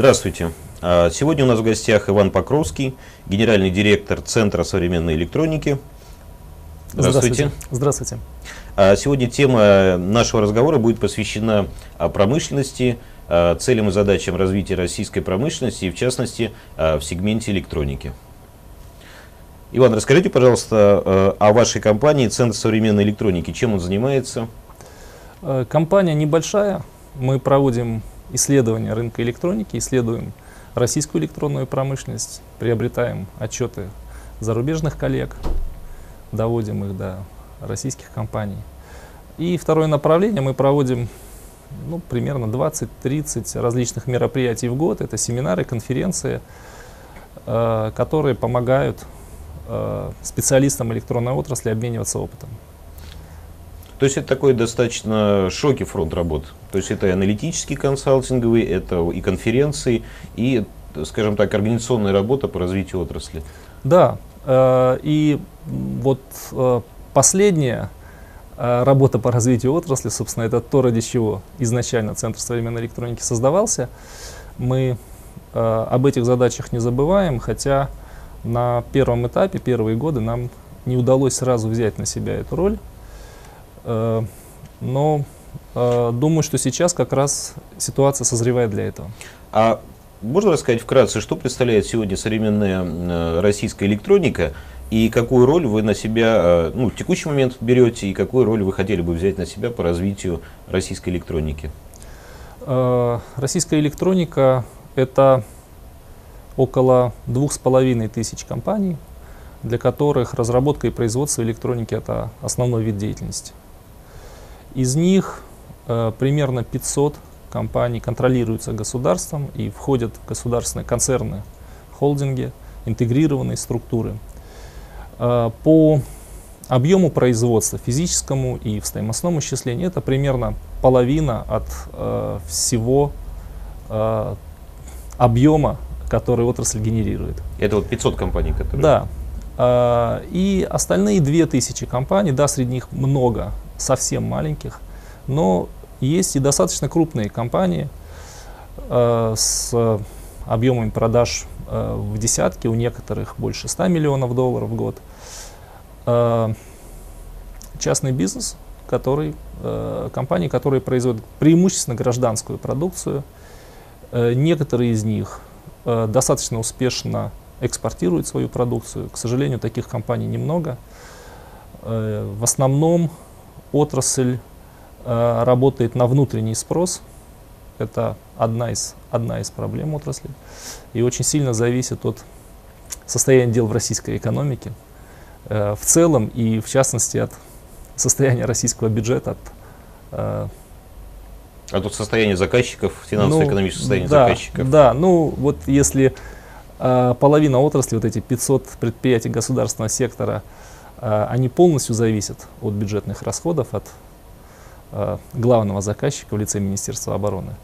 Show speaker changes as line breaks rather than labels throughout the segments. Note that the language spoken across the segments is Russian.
Здравствуйте. А, сегодня у нас в гостях Иван Покровский, генеральный директор Центра современной электроники.
Здравствуйте. Здравствуйте.
А, сегодня тема нашего разговора будет посвящена промышленности, целям и задачам развития российской промышленности, и в частности в сегменте электроники. Иван, расскажите, пожалуйста, о вашей компании Центр современной электроники. Чем он занимается?
Э, компания небольшая. Мы проводим исследования рынка электроники, исследуем российскую электронную промышленность, приобретаем отчеты зарубежных коллег, доводим их до российских компаний. И второе направление мы проводим ну, примерно 20-30 различных мероприятий в год. Это семинары, конференции, э, которые помогают э, специалистам электронной отрасли обмениваться опытом.
То есть это такой достаточно широкий фронт работ. То есть это и аналитический консалтинговый, это и конференции, и, скажем так, организационная работа по развитию отрасли.
Да, э, и вот э, последняя э, работа по развитию отрасли, собственно, это то, ради чего изначально Центр современной электроники создавался. Мы об этих задачах не забываем, хотя на первом этапе, первые годы, нам не удалось сразу взять на себя эту роль. Э, но э, думаю, что сейчас как раз ситуация созревает для этого.
А можно рассказать вкратце, что представляет сегодня современная э, российская электроника и какую роль вы на себя, ну, в текущий момент берете, и какую роль вы хотели бы взять на себя по развитию российской электроники?
Российская электроника – это около двух с половиной тысяч компаний, для которых разработка и производство электроники – это основной вид деятельности. Из них э, примерно 500 компаний контролируются государством и входят в государственные концерны, холдинги, интегрированные структуры. Э, по объему производства физическому и в стоимостном исчислении это примерно половина от э, всего э, объема, который отрасль генерирует.
Это вот 500 компаний, которые...
Да. Э, и остальные 2000 компаний, да, среди них много совсем маленьких, но есть и достаточно крупные компании э, с объемами продаж э, в десятки, у некоторых больше 100 миллионов долларов в год. Э, частный бизнес, который, э, компании, которые производят преимущественно гражданскую продукцию. Э, некоторые из них э, достаточно успешно экспортируют свою продукцию. К сожалению, таких компаний немного. Э, в основном отрасль э, работает на внутренний спрос. Это одна из, одна из проблем отрасли. И очень сильно зависит от состояния дел в российской экономике э, в целом и в частности от состояния российского бюджета, от
э, а тут состояние заказчиков, финансово-экономическое ну, состояние
да,
заказчиков.
Да, ну вот если э, половина отрасли, вот эти 500 предприятий государственного сектора, они полностью зависят от бюджетных расходов, от а, главного заказчика в лице Министерства обороны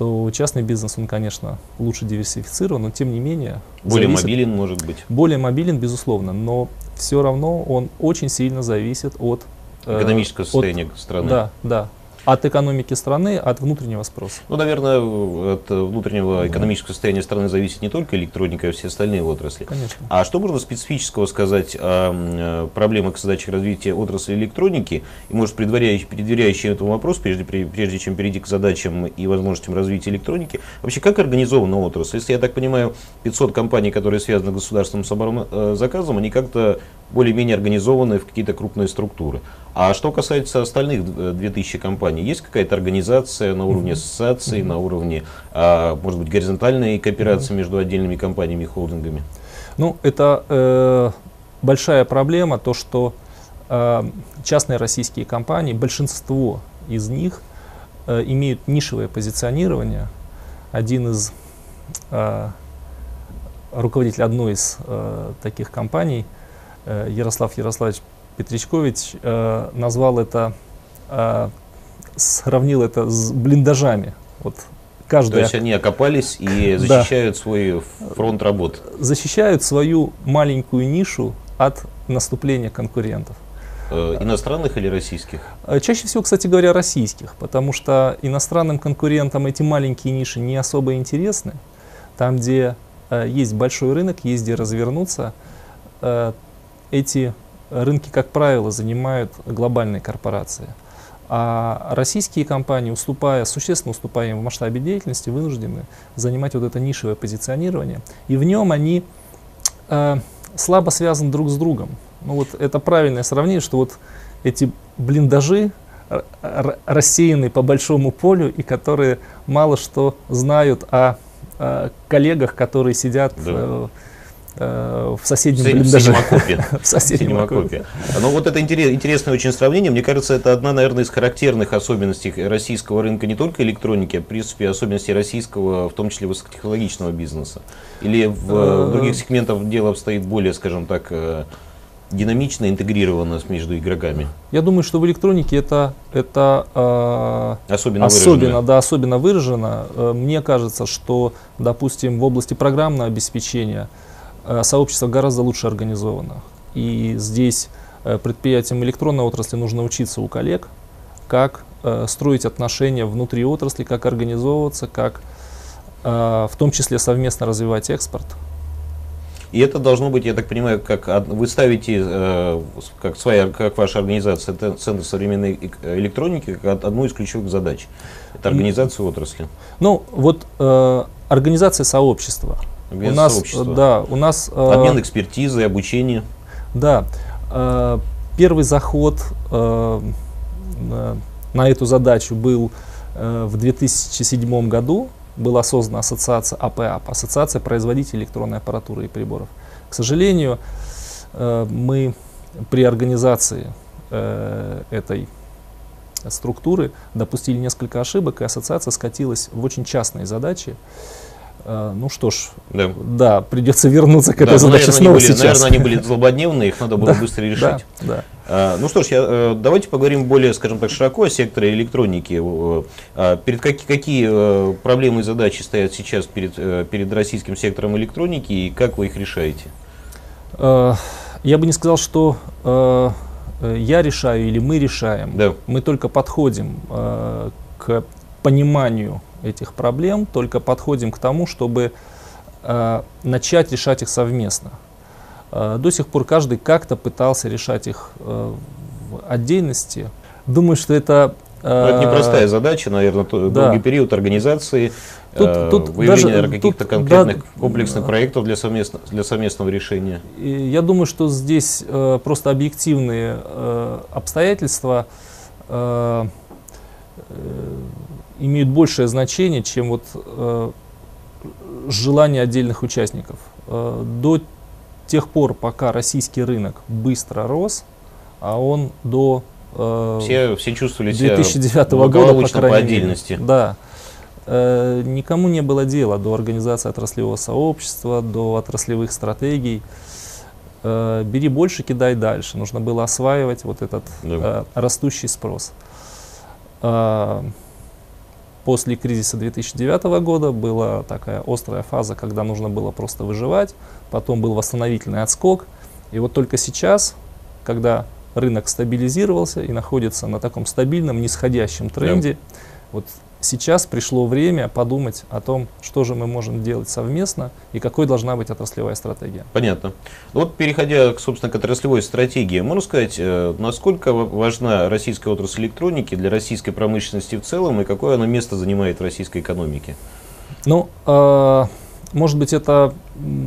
то частный бизнес, он, конечно, лучше диверсифицирован, но тем не менее...
Более зависит, мобилен, может быть?
Более мобилен, безусловно, но все равно он очень сильно зависит от...
Э, Экономического состояния от, страны.
Да, да, от экономики страны, от внутреннего спроса.
Ну, наверное, от внутреннего экономического состояния страны зависит не только электроника, а все остальные отрасли.
Конечно.
А что можно специфического сказать о проблемах и задачах развития отрасли электроники? И, может, предваряющий, предваряющий этому вопрос, прежде, прежде чем перейти к задачам и возможностям развития электроники, вообще как организована отрасль? Если я так понимаю, 500 компаний, которые связаны с государственным э, заказом, они как-то более-менее организованы в какие-то крупные структуры. А что касается остальных 2000 э, компаний, есть какая-то организация на уровне ассоциации, на уровне, а, может быть, горизонтальной кооперации между отдельными компаниями и холдингами?
Ну, это э, большая проблема, то, что э, частные российские компании, большинство из них э, имеют нишевое позиционирование. Один из э, руководителей одной из э, таких компаний, э, Ярослав Ярославович Петричкович э, назвал это, э, сравнил это с блиндажами. Вот
каждая... То есть они окопались и защищают да. свой фронт работ.
Защищают свою маленькую нишу от наступления конкурентов.
Э, иностранных или российских?
Э, чаще всего, кстати говоря, российских, потому что иностранным конкурентам эти маленькие ниши не особо интересны. Там, где э, есть большой рынок, есть где развернуться, эти рынки, как правило, занимают глобальные корпорации. А российские компании, уступая, существенно уступая им в масштабе деятельности, вынуждены занимать вот это нишевое позиционирование. И в нем они э, слабо связаны друг с другом. Ну вот это правильное сравнение, что вот эти блиндажи рассеяны по большому полю и которые мало что знают о, о коллегах, которые сидят да. э, Э, в соседнем
в
блиндаже.
в соседнем окопе. Ну вот это интересное очень сравнение. Мне кажется, это одна, наверное, из характерных особенностей российского рынка не только электроники, а в принципе особенностей российского, в том числе высокотехнологичного бизнеса. Или в, в э, других сегментах дело обстоит более, скажем так, э, динамично интегрировано между игроками?
Я думаю, что в электронике это, это
э, особенно, особенно,
да, особенно выражено. Мне кажется, что, допустим, в области программного обеспечения Э, сообщество гораздо лучше организовано. И здесь э, предприятиям электронной отрасли нужно учиться у коллег, как э, строить отношения внутри отрасли, как организовываться, как в том числе совместно развивать экспорт.
И это должно быть, я так понимаю, как вы ставите, как, своя, как ваша организация, Центр современной электроники, как одну из ключевых задач. Это организация отрасли.
Ну, вот э, организация сообщества
у нас,
да, у нас
э, обмен экспертизой, обучение.
Да, э, первый заход э, на эту задачу был в 2007 году. Была создана ассоциация АПАП, Ассоциация производителей электронной аппаратуры и приборов. К сожалению, мы при организации этой структуры допустили несколько ошибок, и ассоциация скатилась в очень частные задачи. А, ну что ж, да, да придется вернуться к этой да, задаче наверное, снова
были,
сейчас.
Наверное, они были злободневные, их надо было быстро решить. Да, да. А, ну что ж, я, э, давайте поговорим более, скажем так, широко о секторе электроники. А, перед какие, какие э, проблемы и задачи стоят сейчас перед, э, перед российским сектором электроники и как вы их решаете?
Я бы не сказал, что я решаю или мы решаем. Да. Мы только подходим к пониманию этих проблем, только подходим к тому, чтобы э, начать решать их совместно. Э, до сих пор каждый как-то пытался решать их э, в отдельности. Думаю, что это...
Э, это непростая задача, наверное, да. долгий период организации, тут, э, тут выявления каких-то конкретных да, комплексных проектов для, совместно, для совместного решения.
Я думаю, что здесь э, просто объективные э, обстоятельства э, имеют большее значение, чем вот э, желание отдельных участников. Э, до тех пор, пока российский рынок быстро рос, а он до
э, все, все чувствовали
2009 себя года, по, крайней по отдельности. Мере, да. Э, никому не было дела до организации отраслевого сообщества, до отраслевых стратегий. Э, бери больше, кидай дальше. Нужно было осваивать вот этот да. э, растущий спрос. Э, После кризиса 2009 года была такая острая фаза, когда нужно было просто выживать, потом был восстановительный отскок. И вот только сейчас, когда рынок стабилизировался и находится на таком стабильном, нисходящем тренде, да. вот сейчас пришло время подумать о том, что же мы можем делать совместно и какой должна быть отраслевая стратегия.
Понятно. Вот переходя, собственно, к отраслевой стратегии, можно сказать, э, насколько важна российская отрасль электроники для российской промышленности в целом и какое она место занимает в российской экономике?
Ну, э, может быть, это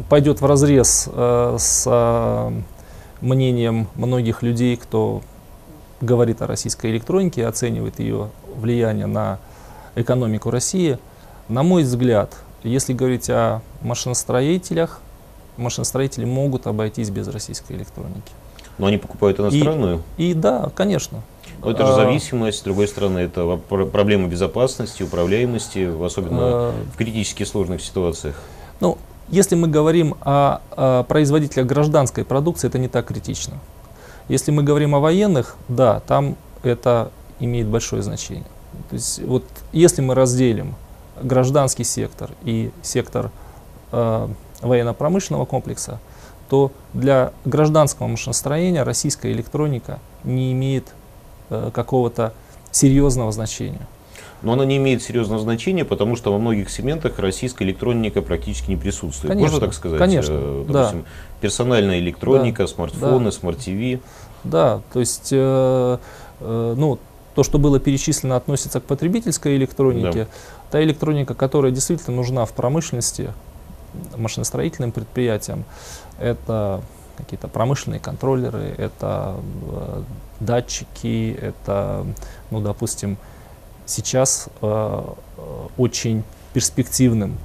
пойдет в разрез э, с э, мнением многих людей, кто говорит о российской электронике оценивает ее влияние на экономику России. На мой взгляд, если говорить о машиностроителях, машиностроители могут обойтись без российской электроники.
Но они покупают иностранную?
И, и да, конечно.
Но это же а, зависимость, с другой стороны, это проблема безопасности, управляемости, особенно а, в критически сложных ситуациях.
Ну, если мы говорим о, о производителях гражданской продукции, это не так критично. Если мы говорим о военных, да, там это имеет большое значение. То есть вот если мы разделим гражданский сектор и сектор э, военно-промышленного комплекса, то для гражданского машиностроения российская электроника не имеет э, какого-то серьезного значения.
Но она не имеет серьезного значения, потому что во многих сегментах российская электроника практически не присутствует.
Конечно,
Можно так сказать?
Конечно,
Э,
да.
Допустим, персональная электроника,
Да,
смартфоны,
да.
смарт-ТВ.
Да, то есть, э, э, ну, то, что было перечислено, относится к потребительской электронике. Та электроника, которая действительно нужна в промышленности, машиностроительным предприятиям, это какие-то промышленные контроллеры, это э, датчики, это, ну, допустим, сейчас э, э, очень перспективным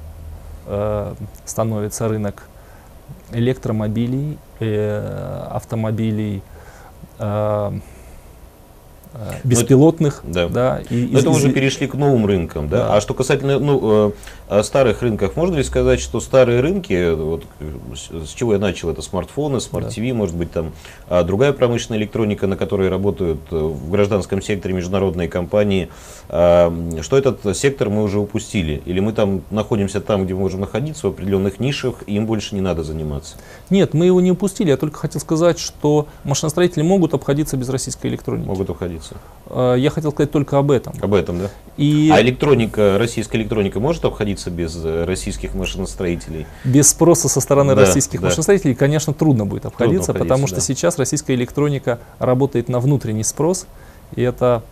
э, становится рынок электромобилей, э, автомобилей, э, беспилотных,
да.
да, и,
Но
из-
это мы уже
из-
перешли к новым рынкам, да?
Да.
А что касательно ну, э, э, старых рынков, можно ли сказать, что старые рынки, вот, с чего я начал, это смартфоны, смарт-ТВ, может быть там а, другая промышленная электроника, на которой работают э, в гражданском секторе международные компании, а, что этот сектор мы уже упустили? Или мы там находимся там, где мы можем находиться, в определенных нишах, и им больше не надо заниматься?
Нет, мы его не упустили. Я только хотел сказать, что машиностроители могут обходиться без российской электроники.
Могут обходиться.
Э, Я хотел сказать только об этом.
Об этом, да?
И
А электроника, российская электроника может обходиться без э, российских машиностроителей?
без спроса со стороны
Да,
российских
да.
машиностроителей, конечно, трудно будет обходиться,
обходиться,
потому что
да.
сейчас российская электроника работает на внутренний спрос, и это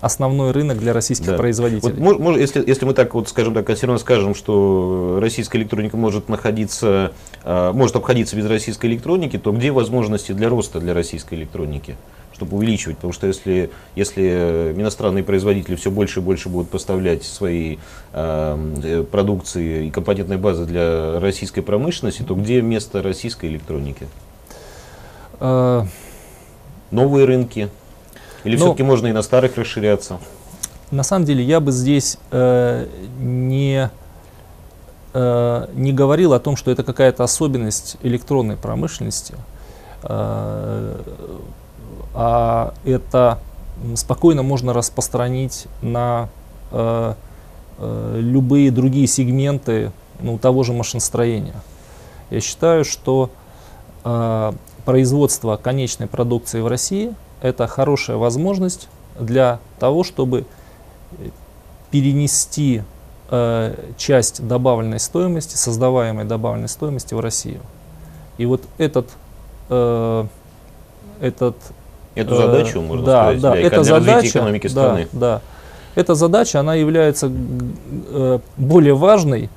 основной рынок для российских
Да.
производителей.
Вот, мож- мож- если, если мы так вот скажем так, консервативно скажем, что российская электроника может находиться, а, может обходиться без российской электроники, то где возможности для роста для российской электроники? Чтобы увеличивать, потому что если, если э, иностранные производители все больше и больше будут поставлять свои э, э, продукции и компонентной базы для российской промышленности, то где место российской электроники?
Э,
Новые рынки? Или
Ну,
все-таки можно и на старых расширяться?
На самом деле я бы здесь э, не, э, не говорил о том, что это какая-то особенность электронной промышленности, а это м, спокойно можно распространить на э, э, любые другие сегменты ну, того же машиностроения. Я считаю, что э, производство конечной продукции в России это хорошая возможность для того, чтобы э, перенести э, часть добавленной стоимости, создаваемой добавленной стоимости в Россию. И вот этот, э, этот
Эту
э,
задачу, можно
да,
сказать,
да,
для
эта задача,
экономики
да,
страны.
Да, эта задача, она является э, более важной,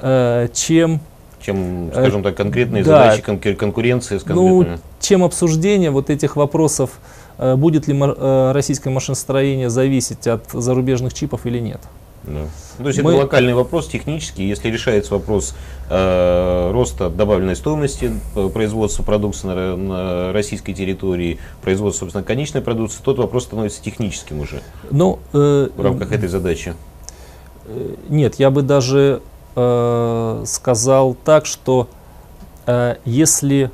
э, чем,
чем, скажем так, конкретные
Э, да.
задачи конкур- конкуренции с
ну,
конкретными.
чем обсуждение вот этих вопросов, э, будет ли э, российское машиностроение зависеть от зарубежных чипов или нет.
Да. Ну, то есть
Мы-
это локальный вопрос, технический. Если решается вопрос э, роста добавленной стоимости э, производства продукции на, на российской территории, производства, собственно, конечной продукции, тот вопрос становится техническим уже
Но, э,
в рамках этой задачи.
Э, Нет, я бы даже э, сказал так, что э, если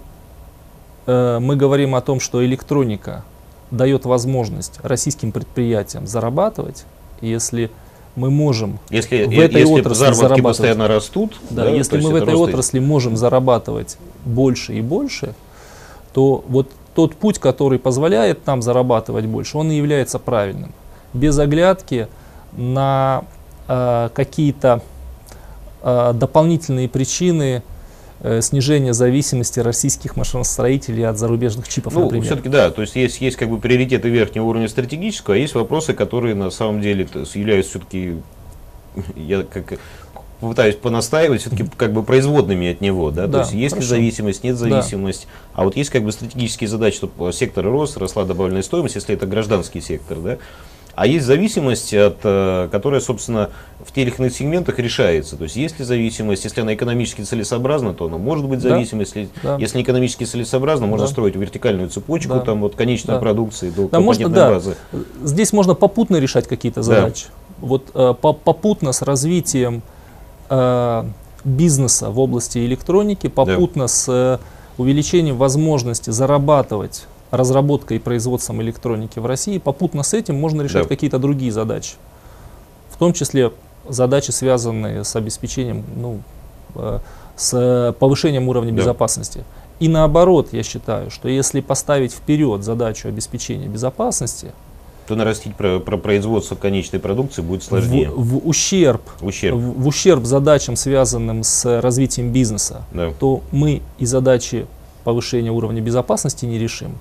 э, мы говорим о том, что электроника дает возможность российским предприятиям зарабатывать, если мы можем,
Если,
В
э,
этой
если
отрасли зарабатывать.
постоянно растут,
да,
то
если мы в
это
этой
рост-
отрасли можем зарабатывать больше и больше, то вот тот путь, который позволяет нам зарабатывать больше, он и является правильным. Без оглядки на э, какие-то э, дополнительные причины э, снижения зависимости российских машиностроителей от зарубежных чипов,
Ну,
например.
все-таки да, то есть есть, есть как бы приоритеты верхнего уровня стратегического, а есть вопросы, которые на самом деле являются все-таки, я как попытаюсь понастаивать, все-таки как бы производными от него, да, то
Да,
есть есть ли зависимость, нет
Да.
зависимость, а вот есть как бы стратегические задачи, чтобы сектор рос, росла добавленная стоимость, если это гражданский сектор, да, а есть зависимость, от, э, которая, собственно, в тех или иных сегментах решается. То есть есть ли зависимость, если она экономически целесообразна, то она может быть
Да.
зависимость. Если,
Да.
если экономически целесообразно, можно
Да.
строить вертикальную цепочку,
Да.
там вот конечной
Да.
продукции до
Да, можно, да.
базы.
Здесь можно попутно решать какие-то
Да.
задачи. Вот э, по- попутно с развитием э, бизнеса в области электроники, попутно с э, увеличением возможности зарабатывать разработкой и производством электроники в России, попутно с этим можно решать
Да.
какие-то другие задачи. В том числе задачи, связанные с обеспечением, ну, э, с повышением уровня
Да.
безопасности. и наоборот, я считаю, что если поставить вперед задачу обеспечения безопасности,
то нарастить про, про производство конечной продукции будет сложнее.
В, в ущерб,
ущерб.
В, в ущерб задачам, связанным с развитием бизнеса,
да.
то мы и задачи повышения уровня безопасности не решим.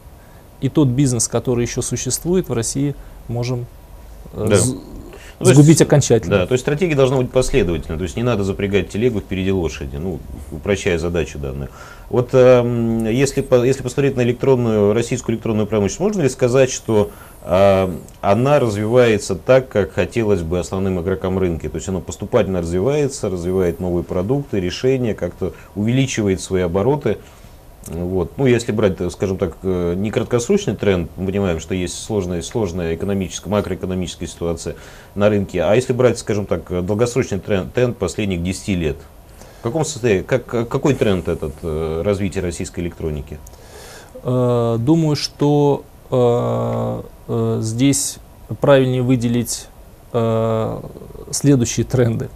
И тот бизнес, который еще существует в России, можем э,
да.
Ну, сгубить есть, окончательно.
Да, то есть стратегия должна быть последовательной. То есть не надо запрягать телегу впереди лошади, ну, упрощая задачу данную. Вот э, если, если посмотреть на электронную, российскую электронную промышленность, можно ли сказать, что э, она развивается так, как хотелось бы основным игрокам рынка? То есть она поступательно развивается, развивает новые продукты, решения, как-то увеличивает свои обороты. Вот. Ну, если брать, скажем так, э, не краткосрочный тренд, мы понимаем, что есть сложная, сложная экономическая, макроэкономическая ситуация на рынке, а если брать, скажем так, долгосрочный тренд, тренд последних 10 лет, в каком состоянии, как, какой тренд этот э, развития российской электроники?
Э, думаю, что здесь правильнее выделить следующие тренды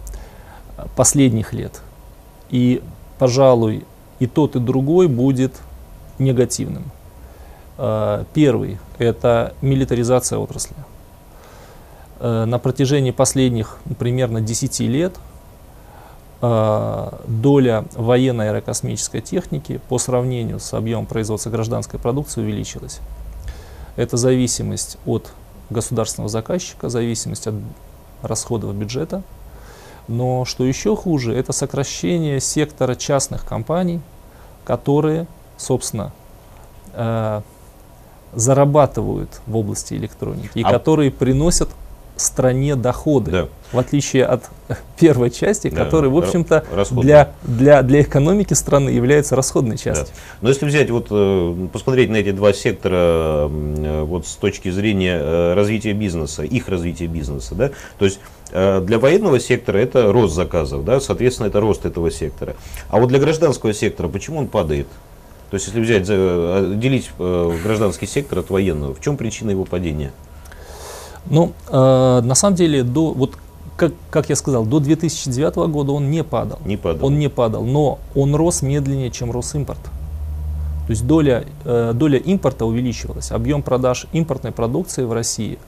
последних лет. И, пожалуй, и тот, и другой будет негативным. Э, первый – это милитаризация отрасли. Э, на протяжении последних примерно 10 лет э, доля военной аэрокосмической техники по сравнению с объемом производства гражданской продукции увеличилась. Это зависимость от государственного заказчика, зависимость от расходов бюджета – но что еще хуже, это сокращение сектора частных компаний, которые, собственно, э, зарабатывают в области электроники и а... которые приносят стране доходы, да. в отличие от первой части, да. которая, в общем-то, для, для, для экономики страны является расходной частью. Да.
Но если взять, вот, э, посмотреть на эти два сектора э, вот, с точки зрения э, развития бизнеса, их развития бизнеса, да, то есть для военного сектора это рост заказов, да, соответственно, это рост этого сектора. А вот для гражданского сектора почему он падает? То есть, если взять, делить гражданский сектор от военного, в чем причина его падения?
Ну, э, на самом деле, до, вот, как, как я сказал, до 2009 года он не падал.
Не падал.
Он не падал, но он рос медленнее, чем рос импорт. То есть доля, э, доля импорта увеличивалась, объем продаж импортной продукции в России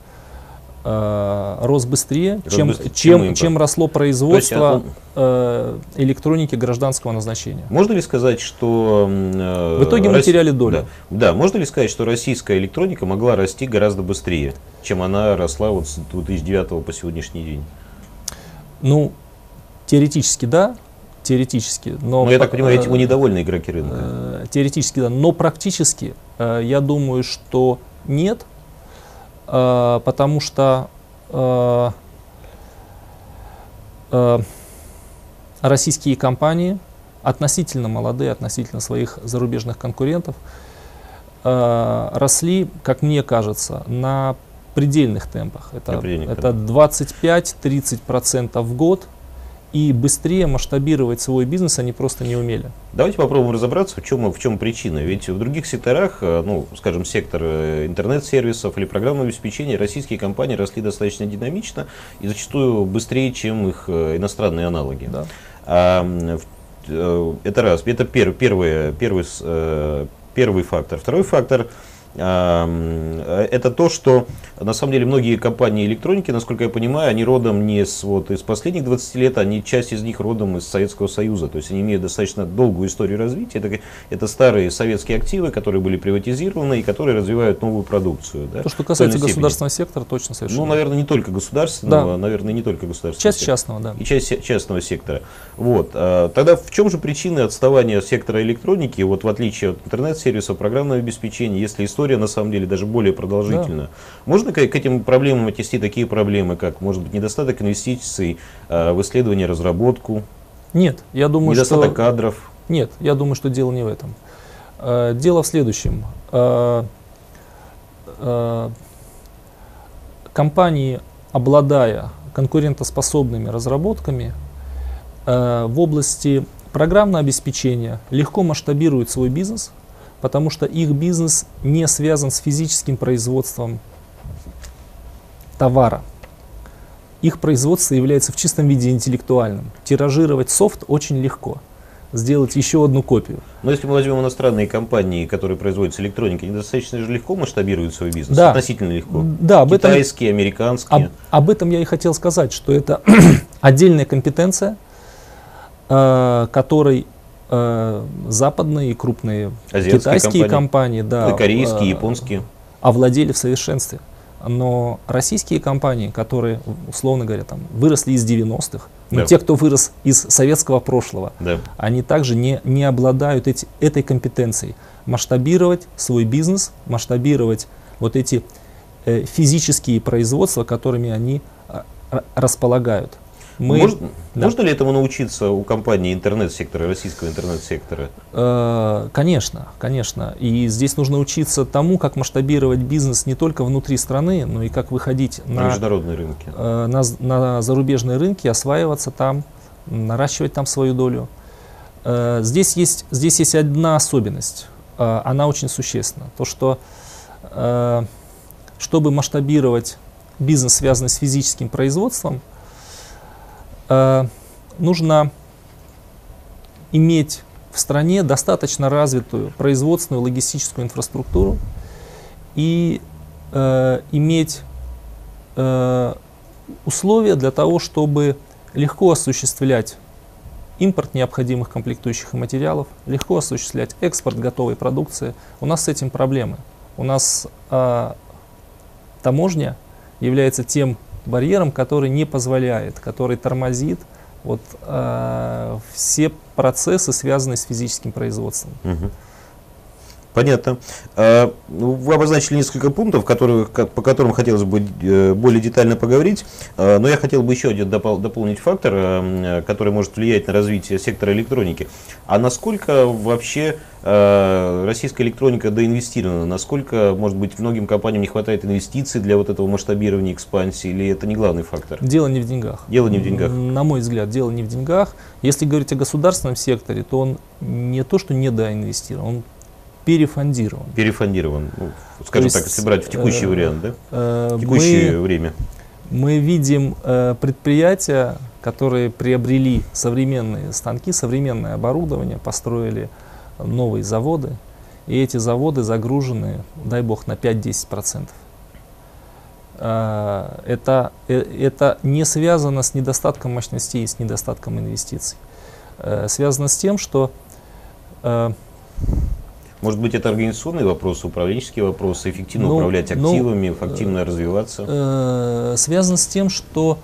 э, рос быстрее, рос чем, быстрее чем, чем, чем росло производство есть, э, электроники гражданского назначения.
Можно ли сказать, что...
Э, в итоге мы Россия, теряли долю.
Да, да, можно ли сказать, что российская электроника могла расти гораздо быстрее? чем она росла вот с 2009 по сегодняшний день?
Ну, теоретически да, теоретически. Но,
но я так понимаю, этим недовольны игроки рынка.
Э, теоретически да, но практически э, я думаю, что нет, э, потому что российские компании относительно молодые, относительно своих зарубежных конкурентов, росли, как мне кажется, на предельных темпах. Это, это 25-30% в год. И быстрее масштабировать свой бизнес они просто не умели.
Давайте попробуем разобраться, в чем, в чем причина. Ведь в других секторах, э, ну, скажем, сектор э, интернет-сервисов или программного обеспечения, российские компании росли достаточно динамично и зачастую быстрее, чем их э, иностранные аналоги. Да. А, это раз. Это пер, первый, первый, первый фактор. Второй фактор – это то, что на самом деле многие компании электроники, насколько я понимаю, они родом не с, вот, из последних 20 лет, они часть из них родом из Советского Союза. То есть они имеют достаточно долгую историю развития. Это, это старые советские активы, которые были приватизированы и которые развивают новую продукцию.
Да, то, что касается государственного сектора, точно совершенно.
Ну, наверное, не только государственного, да. наверное, не только государственного.
Часть сектора. частного, да.
И часть частного сектора. Вот. А, тогда в чем же причины отставания сектора электроники, вот в отличие от интернет-сервисов, программного обеспечения, если история история на самом деле даже более продолжительная. Да. Можно к, к этим проблемам отнести такие проблемы, как, может быть, недостаток инвестиций э, в исследование, разработку?
Нет, я думаю,
недостаток
что...
кадров?
Нет, я думаю, что дело не в этом. Э, дело в следующем. Э, э, компании, обладая конкурентоспособными разработками э, в области программного обеспечения, легко масштабируют свой бизнес – потому что их бизнес не связан с физическим производством товара. Их производство является в чистом виде интеллектуальным. Тиражировать софт очень легко. сделать еще одну копию.
Но если мы возьмем иностранные компании, которые производят электроники, они достаточно же легко масштабируют свой бизнес,
Да.
относительно легко.
Да, об этом,
Китайские, американские.
об, об этом я и хотел сказать, что это отдельная компетенция, э, которой э, западные крупные
Азиатские
китайские
компании.
компании, да,
корейские,
э,
японские.
овладели в совершенстве. Но российские компании, которые, условно говоря, там, выросли из 90-х, но
Да.
те, кто вырос из советского прошлого,
Да.
они также не, не обладают эти, этой компетенцией. Масштабировать свой бизнес, масштабировать вот эти э, физические производства, которыми они р- располагают. Мы,
Может-
да.
Можно ли этому научиться у компании интернет-сектора, российского интернет-сектора?
Э, Конечно, конечно. И здесь нужно учиться тому, как масштабировать бизнес не только внутри страны, но и как выходить
На
на,
международные рынки.
э, на, на зарубежные рынки, осваиваться там, наращивать там свою долю. Э, Здесь есть, здесь есть одна особенность, э, она очень существенна. То, что э, чтобы масштабировать бизнес, связанный с физическим производством, э, нужно иметь в стране достаточно развитую производственную логистическую инфраструктуру и э, иметь э, условия для того, чтобы легко осуществлять импорт необходимых комплектующих и материалов, легко осуществлять экспорт готовой продукции. У нас с этим проблемы. У нас э, таможня является тем барьером, который не позволяет, который тормозит вот, э, все процессы, связанные с физическим производством.
Мгм. Понятно. А, ну, Вы обозначили несколько пунктов, которые, ко- по которым хотелось бы э, более детально поговорить, А, но я хотел бы еще один допол- дополнить фактор, э, который может влиять на развитие сектора электроники. А насколько вообще российская электроника доинвестирована? Насколько, может быть, многим компаниям не хватает инвестиций для вот этого масштабирования, экспансии, или это не главный фактор?
Дело не в деньгах.
Дело не в деньгах.
На мой взгляд, дело не в деньгах. Если говорить о государственном секторе, то он не то, что недоинвестирован, он перефондирован.
Перефондирован, ну, скажем
есть,
так, если брать в текущий
э,
вариант, да?
Э,
В текущее
мы-
время.
мы видим э, предприятия, которые приобрели современные станки, современное оборудование, построили новые заводы, и эти заводы загружены, дай бог, на 5-10%. Э, это, э, это не связано с недостатком мощностей, с недостатком инвестиций. Э, связано с тем, что э,
Может быть, это организационные вопросы, управленческие вопросы, эффективно
Ну,
управлять
ну,
активами, активно развиваться.
э, связано с тем, что,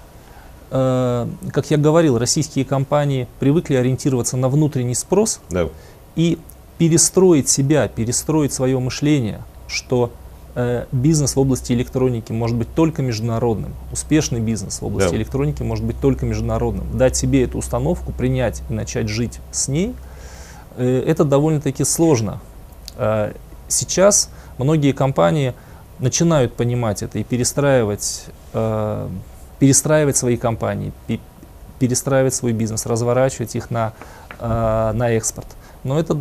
э, как я говорил, российские компании привыкли ориентироваться на внутренний спрос
Да.
и перестроить себя, перестроить свое мышление, что э, бизнес в области электроники может быть только международным, успешный бизнес в области
Да.
электроники может быть только международным. Дать себе эту установку, принять и начать жить с ней, э, это довольно-таки сложно. Э, Сейчас многие компании начинают понимать это и перестраивать, э, перестраивать свои компании, пе- перестраивать свой бизнес, разворачивать их на, э, на экспорт. Но это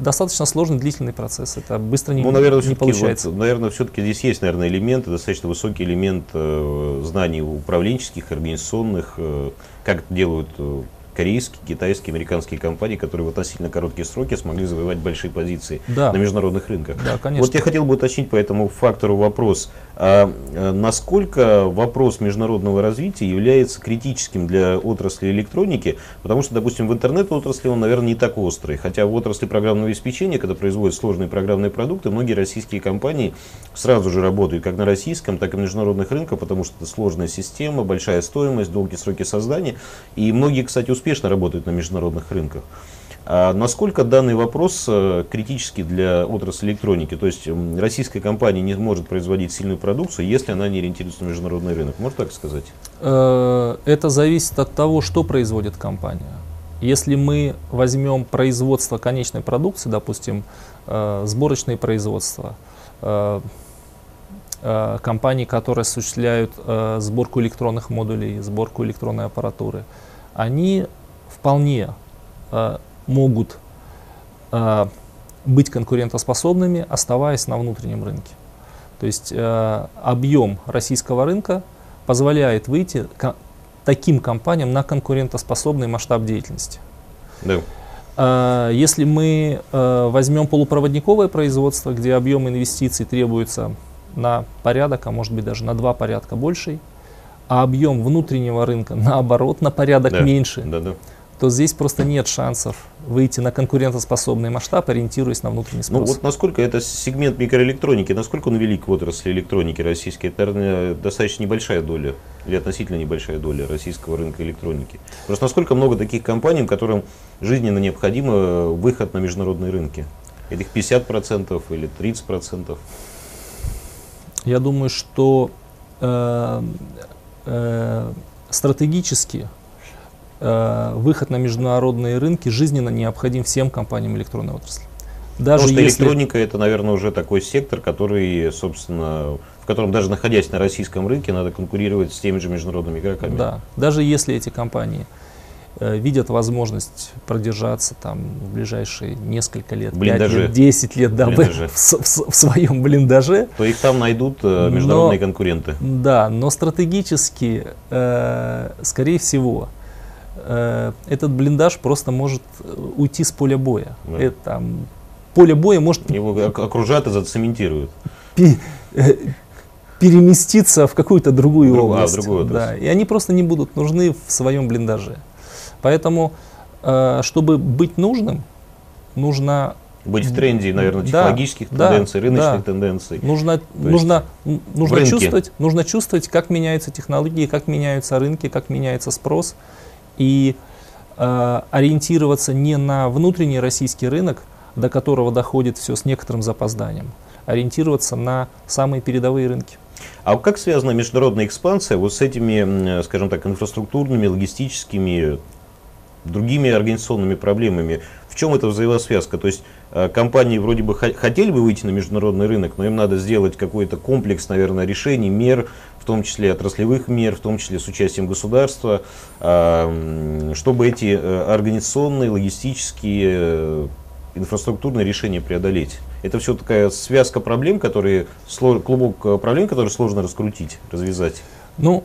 достаточно сложный длительный процесс. Это быстро не,
Ну, наверное,
не получается.
вот, наверное, все-таки здесь есть, наверное, элементы, достаточно высокий элемент э, знаний управленческих, организационных, э, как делают э, корейские, китайские, американские компании, которые в относительно короткие сроки смогли завоевать большие позиции
Да.
на международных рынках.
Да, конечно.
Вот я хотел бы уточнить по этому фактору вопрос. А, э, насколько вопрос международного развития является критическим для отрасли электроники? Потому что, допустим, в интернет-отрасли он, наверное, не так острый. Хотя в отрасли программного обеспечения, когда производят сложные программные продукты, многие российские компании сразу же работают как на российском, так и на международных рынках, потому что это сложная система, большая стоимость, долгие сроки создания. И многие, кстати, успешно работают на международных рынках. А насколько данный вопрос э, критический для отрасли электроники? То есть российская компания не может производить сильную продукцию, если она не ориентируется на международный рынок. Можно так сказать?
Э, Это зависит от того, что производит компания. Если мы возьмем производство конечной продукции, допустим, э, э, э, компании, которые осуществляют сборку электронных модулей, сборку электронной аппаратуры, они вполне могут э, быть конкурентоспособными, оставаясь на внутреннем рынке. То есть э, объем российского рынка позволяет выйти ко- таким компаниям на конкурентоспособный масштаб деятельности.
Да.
А, если мы э, возьмем полупроводниковое производство, где объем инвестиций требуется на порядок, а может быть даже на два порядка больший, а объем внутреннего рынка наоборот на порядок
Да,
меньше,
Да, да.
То здесь просто нет шансов выйти на конкурентоспособный масштаб, ориентируясь на внутренний
Ну
спрос.
вот насколько это сегмент микроэлектроники, насколько он велик в отрасли электроники российской? Это, наверное, достаточно небольшая доля или относительно небольшая доля российского рынка электроники. Просто насколько много таких компаний, которым жизненно необходим э, выход на международные рынки? Этих 50% или 30%?
Я думаю, что э, э, стратегически выход на международные рынки жизненно необходим всем компаниям электронной отрасли. Даже
Потому что
если
электроника это, наверное, уже такой сектор, который, собственно, в котором даже находясь на российском рынке, надо конкурировать с теми же международными игроками.
Да, даже если эти компании э, видят возможность продержаться там в ближайшие несколько лет, 5
Блиндаже.
лет, 10 лет,
Блиндаже.
в, в с- в своем блиндаже,
То их там найдут э,
Но-
международные конкуренты.
да, но стратегически, э, скорее всего, э, этот блиндаж просто может э, уйти с поля боя.
Да.
Это, там, поле боя может
Его ок- окружат и зацементируют.
пе- э, переместиться в какую-то другую
Друг- а,
область.
другую
да,
отрасль.
и они просто не будут нужны в своем блиндаже. Поэтому, э, чтобы быть нужным, нужно,
Быть в тренде, наверное,
Да,
технологических
да,
тенденций, рыночных
да.
тенденций.
нужно, нужно, нужно, чувствовать, нужно чувствовать, как меняются технологии, как меняются рынки, как меняется спрос. И э, ориентироваться не на внутренний российский рынок, до которого доходит все с некоторым запозданием, ориентироваться на самые передовые рынки.
А как связана международная экспансия вот с этими, скажем так, инфраструктурными, логистическими, другими организационными проблемами? В чем эта взаимосвязка? То есть э, компании вроде бы хо- хотели бы выйти на международный рынок, но им надо сделать какой-то комплекс, наверное, решений, мер, в том числе отраслевых мер, в том числе с участием государства, а, м, чтобы эти э, организационные, логистические, э, инфраструктурные решения преодолеть. Это все такая связка проблем, которые, клубок э, проблем, которые сложно раскрутить, развязать.
Ну,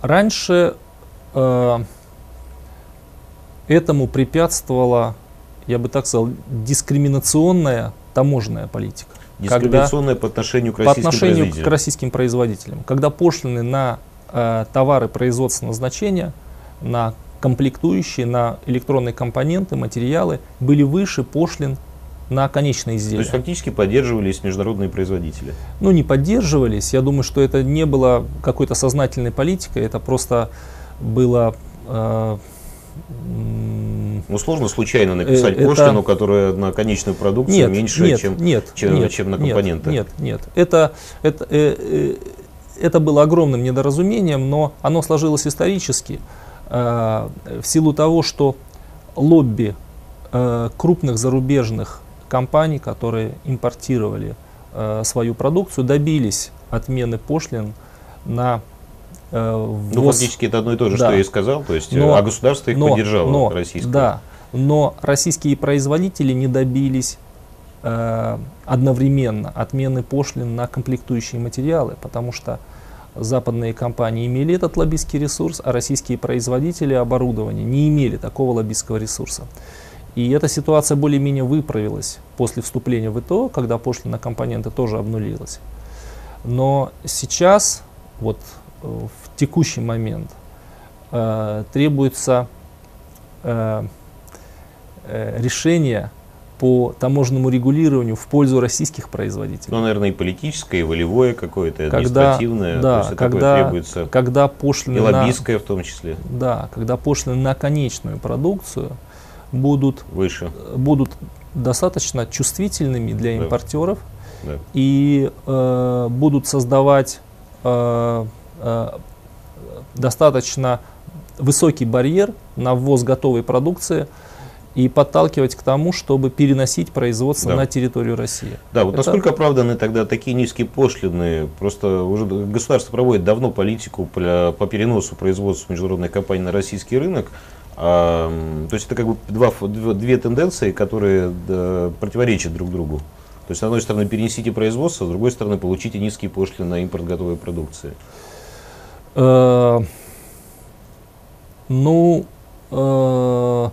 раньше этому препятствовала, я бы так сказал, дискриминационная таможенная политика. Когда-
Дискриминационная по отношению к
по
российским
отношению к
производителям.
российским производителям. Когда пошлины на э, товары производственного значения, на комплектующие, на электронные компоненты, материалы были выше пошлин на конечные
То
изделия.
есть фактически поддерживались международные производители.
ну, не поддерживались. Я думаю, что это не было какой-то сознательной политикой, это просто было... э,
Ну, сложно случайно написать
Э, это-
пошлину, которая на конечную продукцию
нет,
меньше,
нет,
чем...
нет,
чем-
нет,
чем на
нет,
компоненты.
Нет, нет. Это, это, э, э, это было огромным недоразумением, но оно сложилось исторически э, в силу того, что лобби э, крупных зарубежных компаний, которые импортировали э, свою продукцию, добились отмены пошлин на э,
Ну,
ввоз
фактически это одно и то же,
Да.
что я и сказал, то есть, э,
Но-
а государство их
но-
поддержало,
но,
российское.
Да, но российские производители не добились э, одновременно отмены пошлин на комплектующие материалы, потому что западные компании имели этот лоббистский ресурс, а российские производители оборудования не имели такого лоббистского ресурса. И эта ситуация более-менее выправилась после вступления в ИТО, когда пошлина на компоненты тоже обнулилась. Но сейчас, вот э, в текущий момент, э, требуется э, э, решение по таможенному регулированию в пользу российских производителей.
Ну, наверное, и политическое, и волевое какое-то, и
Когда-
административное.
да,
то есть,
когда-
требуется.
Когда
И
пошлины на,
лоббистское в том числе
да, когда пошлины на конечную продукцию будут,
выше.
будут достаточно чувствительными для
Да.
импортеров
Да.
и э, будут создавать э, э, достаточно высокий барьер на ввоз готовой продукции и подталкивать к тому, чтобы переносить производство
Да.
на территорию России.
Да, вот
Это-
насколько оправданы тогда такие низкие пошлины? Просто уже государство проводит давно политику по, переносу производства международной компании на российский рынок. А, то есть это как бы два, две тенденции, которые да, противоречат друг другу. То есть, с одной стороны, перенесите производство, с другой стороны, получите низкие пошлины на импорт готовой продукции.
Э, ну, э,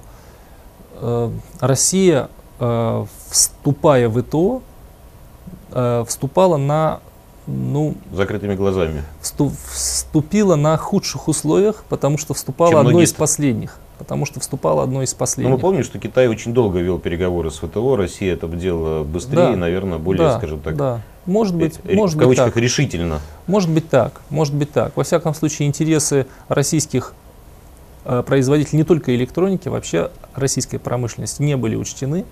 э, Россия, э, вступая в ИТО, э, вступала на ну,
закрытыми глазами.
Вступила на худших условиях, потому что вступала одной из последних. Потому что вступала одной из последних.
Но мы помним, что Китай очень долго вел переговоры с ВТО, Россия это делала быстрее, да, наверное, более,
да,
скажем так,
да. Может быть,
э,
может
в кавычках
быть так.
решительно.
Может быть так, может быть так. Во всяком случае, интересы российских э, производителей не только электроники, вообще российской промышленности не были учтены.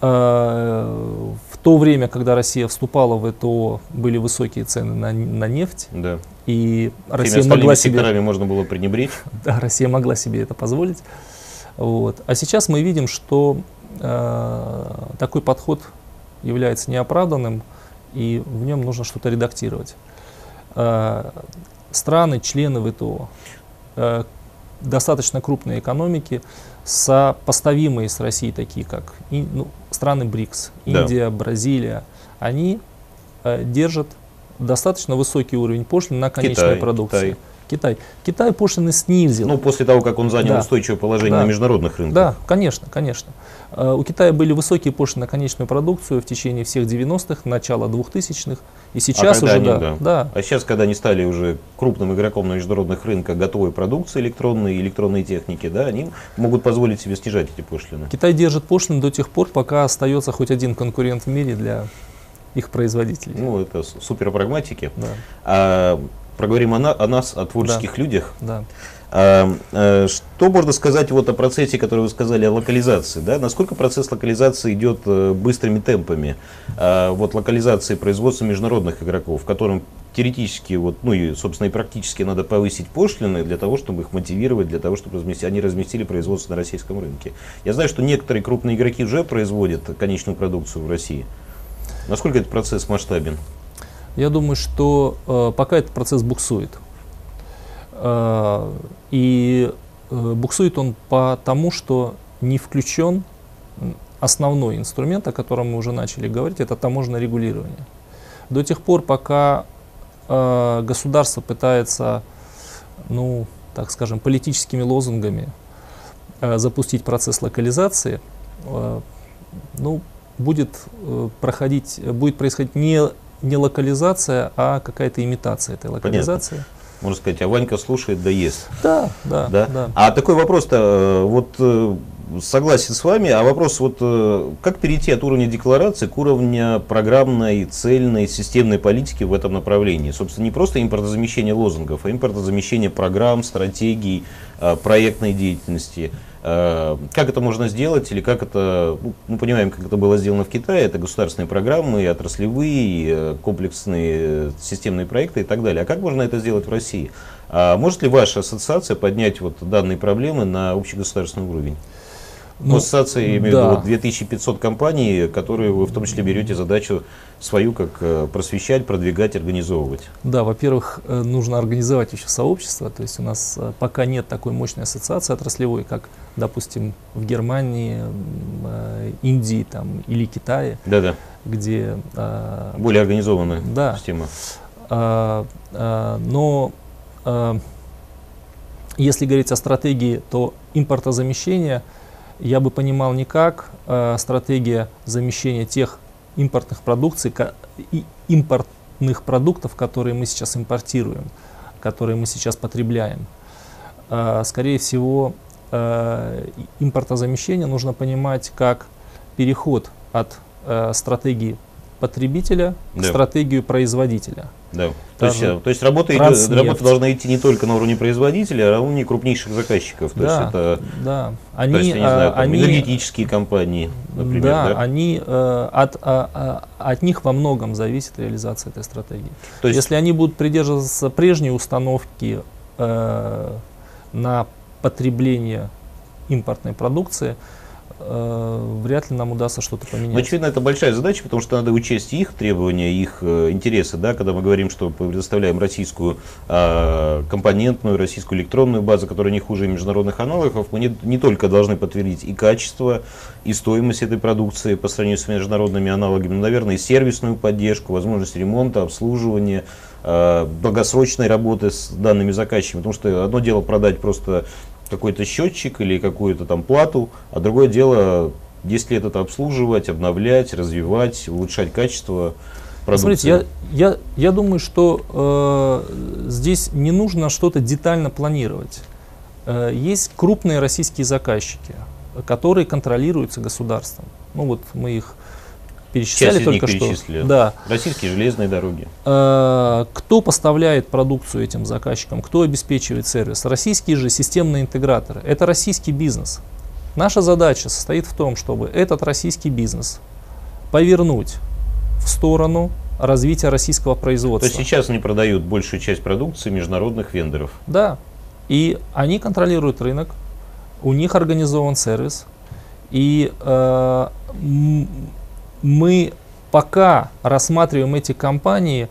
Э, в то время, когда Россия вступала в ВТО, были высокие цены на, на нефть.
Да.
И Россия могла себе...
можно было пренебречь.
Да, Россия могла себе это позволить. Вот. А сейчас мы видим, что э, такой подход является неоправданным, и в нем нужно что-то редактировать. Э, страны, члены ВТО, э, достаточно крупные экономики, сопоставимые с Россией, такие как ну, страны БРИКС, Индия, да. Бразилия, они э, держат достаточно высокий уровень пошлин на конечную Китай, продукцию. Китай. Китай. Китай пошлины снизил.
Ну, после того, как он занял да. устойчивое положение да. на международных рынках.
Да, конечно, конечно. Э, у Китая были высокие пошлины на конечную продукцию в течение всех 90-х, начала 2000-х. И сейчас а уже,
они,
да, да. да.
А сейчас, когда они стали уже крупным игроком на международных рынках готовой продукции электронной, электронной техники, да, они могут позволить себе снижать эти пошлины.
Китай держит пошлины до тех пор, пока остается хоть один конкурент в мире для их производителей.
Ну, это супер прагматики. Да. А, проговорим о, на, о нас, о творческих
да.
людях.
Да.
А, а, что можно сказать вот о процессе, который вы сказали, о локализации? Да? Насколько процесс локализации идет а, быстрыми темпами? А, вот локализации производства международных игроков, в котором теоретически, вот, ну и, собственно, и практически надо повысить пошлины для того, чтобы их мотивировать, для того, чтобы разместить, они разместили производство на российском рынке. Я знаю, что некоторые крупные игроки уже производят конечную продукцию в России. Насколько этот процесс масштабен?
Я думаю, что э, пока этот процесс буксует. Э, и э, буксует он потому, что не включен основной инструмент, о котором мы уже начали говорить, это таможенное регулирование. До тех пор, пока э, государство пытается, ну, так скажем, политическими лозунгами э, запустить процесс локализации, э, ну, будет э, проходить, будет происходить не, не локализация, а какая-то имитация этой локализации. Понятно.
Можно сказать, а Ванька слушает, да ест.
Да, да, да. да.
А такой вопрос-то, э, вот э, согласен с вами, а вопрос вот, как перейти от уровня декларации к уровню программной, цельной, системной политики в этом направлении? Собственно, не просто импортозамещение лозунгов, а импортозамещение программ, стратегий, проектной деятельности – Э, как это можно сделать или как это, ну, мы понимаем, как это было сделано в Китае, это государственные программы, отраслевые, э, комплексные системные проекты и так далее. А как можно это сделать в России? А может ли ваша ассоциация поднять вот данные проблемы на общегосударственный уровень? Ну, ассоциация, я имею да. в виду, 2500 компаний, которые вы в том числе берете задачу свою, как э, просвещать, продвигать, организовывать.
Да, во-первых, э, нужно организовать еще сообщество, то есть у нас э, пока нет такой мощной ассоциации отраслевой, как, допустим, в Германии, Индии там, или Китае,
да -да.
где...
Более организованная
да,
система.
А, а, но а, если говорить о стратегии, то импортозамещение – я бы понимал не как э, стратегия замещения тех импортных продукций, и импортных продуктов, которые мы сейчас импортируем, которые мы сейчас потребляем. Э, скорее всего, э, импортозамещение нужно понимать как переход от э, стратегии потребителя да. к стратегию производителя.
Да. То есть, э, то есть работа, идет, работа должна идти не только на уровне производителя, а на уровне крупнейших заказчиков. То
да,
есть это
да.
Они, то есть, я не знаю, там, они, энергетические компании, например.
Да, да? Они, э, от, а, а, от них во многом зависит реализация этой стратегии. То есть, Если они будут придерживаться прежней установки э, на потребление импортной продукции, э, вряд ли нам удастся что-то поменять.
Но, очевидно, это большая задача, потому что надо учесть их требования, их э, интересы, да, когда мы говорим, что предоставляем российскую э, компонентную, российскую электронную базу, которая не хуже международных аналогов, мы не, не только должны подтвердить и качество, и стоимость этой продукции по сравнению с международными аналогами, но, наверное, и сервисную поддержку, возможность ремонта, обслуживания, э, долгосрочной работы с данными заказчиками, потому что одно дело продать просто какой-то счетчик или какую-то там плату, а другое дело 10 лет это обслуживать, обновлять, развивать, улучшать качество продукции.
Смотрите, я, я, я думаю, что э, здесь не нужно что-то детально планировать. Э, есть крупные российские заказчики, которые контролируются государством. Ну вот мы их перечисляли только что. Да.
Российские железные дороги.
Э, Кто поставляет продукцию этим заказчикам, кто обеспечивает сервис? Российские же системные интеграторы. Это российский бизнес. Наша задача состоит в том, чтобы этот российский бизнес повернуть в сторону развития российского
То
производства.
есть сейчас они продают большую часть продукции международных вендоров.
Да. И они контролируют рынок, у них организован сервис. И э, мы пока рассматриваем эти компании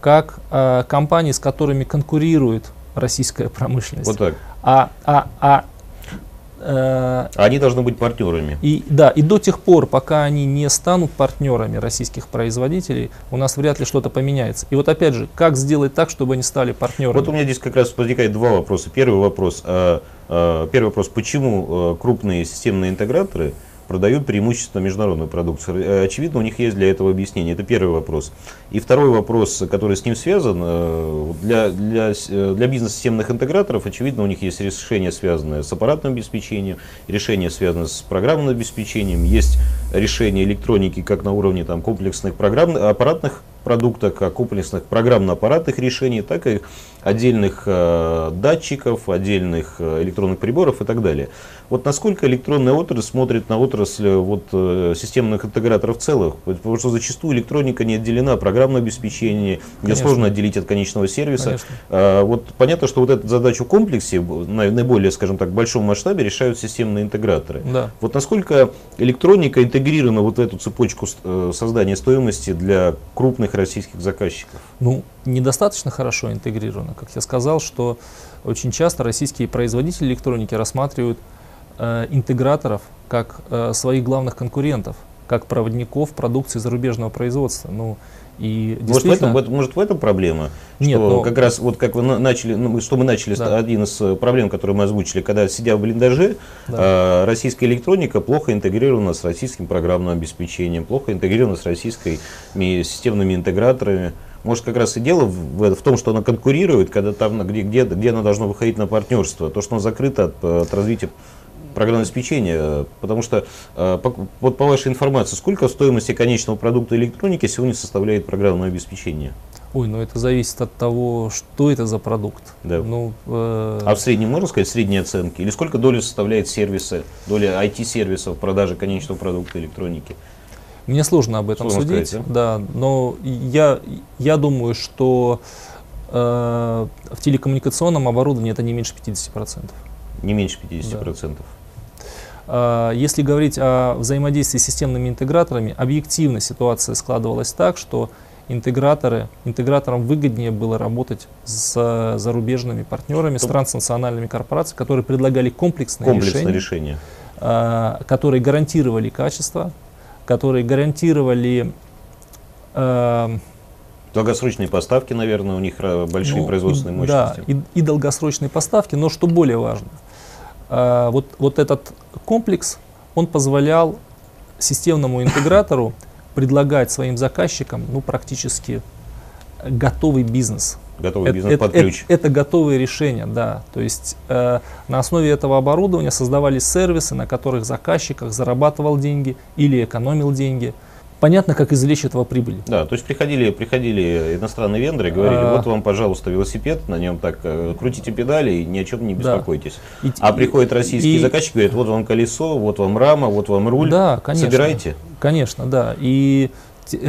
как э, компании, с которыми конкурирует российская промышленность.
Вот так.
А, а, а э,
Они должны быть партнерами.
и, да, и до тех пор, пока они не станут партнерами российских производителей, у нас вряд ли что-то поменяется. И вот опять же, как сделать так, чтобы они стали партнерами?
Вот у меня здесь как раз возникает два вопроса. Первый вопрос. а, а, Первый вопрос. Почему а, крупные системные интеграторы продают преимущественно международную продукцию? Э, Очевидно, у них есть для этого объяснение. Это первый вопрос. И второй вопрос, который с ним связан. э, Для, для, э, для бизнес-системных интеграторов, очевидно, у них есть решения, связанные с аппаратным обеспечением, решения, связанные с программным обеспечением, есть решения электроники как на уровне там, комплексных программных, аппаратных продукта, как комплексных программно-аппаратных решений, так и отдельных э, датчиков, отдельных э, электронных приборов и так далее. Вот насколько электронная отрасль смотрит на отрасль э, вот, э, системных интеграторов целых, потому что зачастую электроника не отделена, программное обеспечение, ее сложно отделить от конечного сервиса. А, Вот понятно, что вот эту задачу в комплексе, на- наиболее, скажем так, большом масштабе решают системные интеграторы.
Да.
Вот насколько электроника интегрирована вот в эту цепочку э, создания стоимости для крупных российских заказчиков?
Ну, недостаточно хорошо интегрировано. Как я сказал, что очень часто российские производители электроники рассматривают э, интеграторов как э, своих главных конкурентов, как проводников продукции зарубежного производства. Ну, и
Может в, этом, может, в этом проблема?
Нет,
что
но-
как раз вот как вы на- начали, ну, что мы начали,
Да.
один из э, проблем, которые мы озвучили, когда сидя в блиндаже,
Да.
э, российская электроника плохо интегрирована с российским программным обеспечением, плохо интегрирована с российскими системными интеграторами. Может, как раз и дело в, в- том, что она конкурирует, когда там, где, где, где она должна выходить на партнерство. То, что она закрыта от, э, от развития программного обеспечения, э, потому что, э, вот по вашей информации, сколько стоимости конечного продукта электроники сегодня составляет программное обеспечение?
ой, ну это зависит от того, что это за продукт.
Да.
Ну, э,
А в среднем можно сказать средние оценки? Или сколько доли составляет сервисы, доля IT-сервисов в продаже конечного продукта электроники?
Мне сложно об этом
Сложно
судить,
сказать,
да, но я, я думаю, что э, в телекоммуникационном оборудовании это не меньше 50%.
Не меньше 50%.
А, Если говорить о взаимодействии с системными интеграторами, объективно ситуация складывалась так, что интеграторы, интеграторам выгоднее было работать с зарубежными партнерами, с транснациональными корпорациями, которые предлагали комплексные
Комплексное
решения,
решение.
а, которые гарантировали качество, которые гарантировали
Долгосрочные поставки, наверное, у них э, большие
ну,
производственные
и- Да,
мощности.
и, и долгосрочные поставки, но что более важно, вот, вот этот комплекс, он позволял системному интегратору предлагать своим заказчикам ну, практически готовый бизнес.
Готовый
Эт-
бизнес
эт-
под ключ.
Это, готовые решения, да. То есть э, на основе этого оборудования создавались сервисы, на которых заказчик зарабатывал деньги или экономил деньги. Понятно, как извлечь этого прибыль.
Да, то есть приходили, приходили иностранные вендоры и говорили,
А.
вот вам, пожалуйста, велосипед, на нем так э, крутите педали и ни о чем не
Да.
беспокойтесь.
И-
А
и-
приходит российский
и-
заказчик, говорит, вот вам колесо, вот вам рама, вот вам руль,
Да, конечно.
собирайте.
Конечно, да. И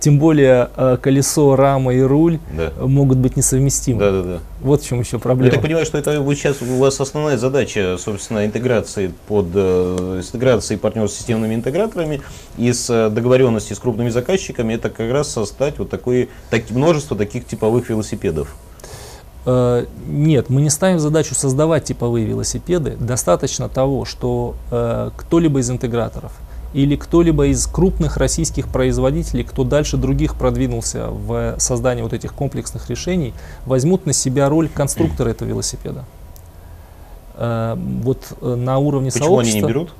тем более э, колесо, рама и руль
Да.
могут быть несовместимы.
Да, да, да.
Вот в чем еще
Я
проблема.
так понимаю, что это вы сейчас у вас основная задача, собственно, интеграции под э, с интеграцией партнеров с системными интеграторами и с э, договоренности с крупными заказчиками, это как раз создать вот такое так, множество таких типовых велосипедов.
Э, Нет, мы не ставим задачу создавать типовые велосипеды. Достаточно того, что кто-либо из интеграторов или кто-либо из крупных российских производителей, кто дальше других продвинулся в создании вот этих комплексных решений, возьмут на себя роль конструктора этого велосипеда. Э, вот э, на уровне
Почему
сообщества...
они не берут?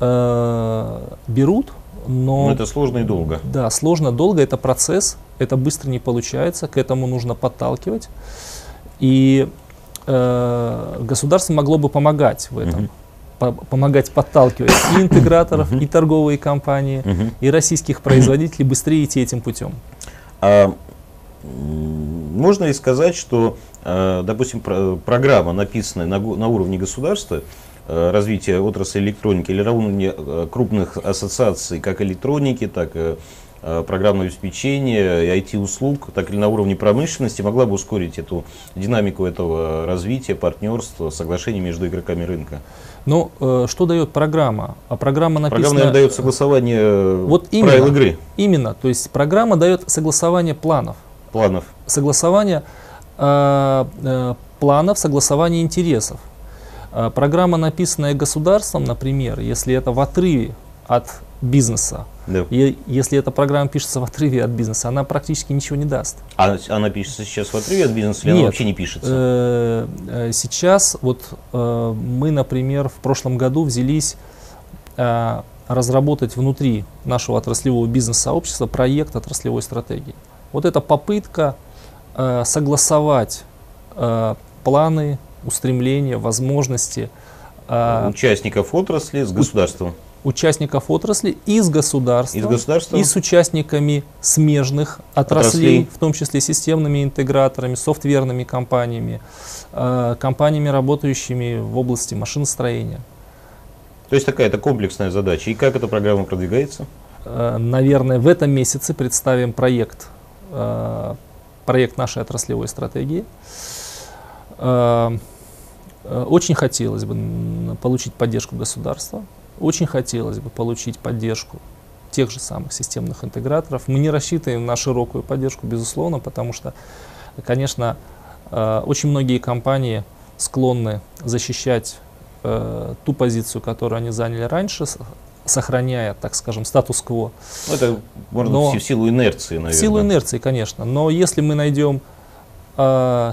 Э, берут, но...
Но это сложно и долго.
Да, сложно, долго, это процесс, это быстро не получается, к этому нужно подталкивать. И э, государство могло бы помогать в этом.
Мгм.
По- помогать подталкивать и интеграторов, и торговые компании, и российских производителей быстрее идти этим путем.
А, можно ли сказать, что, э, допустим, про- программа, написанная на, на уровне государства, э, развития отрасли электроники или на уровне э, крупных ассоциаций, как электроники, так и программного обеспечения, и IT-услуг, так или на уровне промышленности, могла бы ускорить эту динамику этого развития, партнерства, соглашений между игроками рынка?
Но э, что дает программа? А программа написана...
Программа, дает согласование э,
Вот
правил
именно.
игры,
Именно, то есть программа дает согласование планов.
планов.
согласование э, э, планов, согласование интересов. Э, программа, написанная государством, например, если это в отрыве от бизнеса,
Да.
и если эта программа пишется в отрыве от бизнеса, она практически ничего не даст.
А она пишется сейчас в отрыве от бизнеса или она
Нет.
вообще не пишется?
Э, э, Сейчас вот э, мы, например, в прошлом году взялись разработать внутри нашего отраслевого бизнес-сообщества проект отраслевой стратегии. Вот это попытка согласовать планы, устремления, возможности
Участников отрасли с государством.
Участников отрасли и с государством,
И с государством.
и с участниками смежных отраслей,
Отраслей.
в том числе системными интеграторами, софтверными компаниями, э, компаниями, работающими в области машиностроения.
То есть такая это комплексная задача. И как эта программа продвигается?
Э, наверное, в этом месяце представим проект, э, проект нашей отраслевой стратегии. Э, э, Очень хотелось бы получить поддержку государства, очень хотелось бы получить поддержку тех же самых системных интеграторов. Мы не рассчитываем на широкую поддержку, безусловно, потому что, конечно, э, очень многие компании склонны защищать э, ту позицию, которую они заняли раньше, сохраняя, так скажем, статус-кво.
Ну, это можно
Но-
в си- в силу инерции, наверное.
В силу инерции, конечно. Но если мы найдем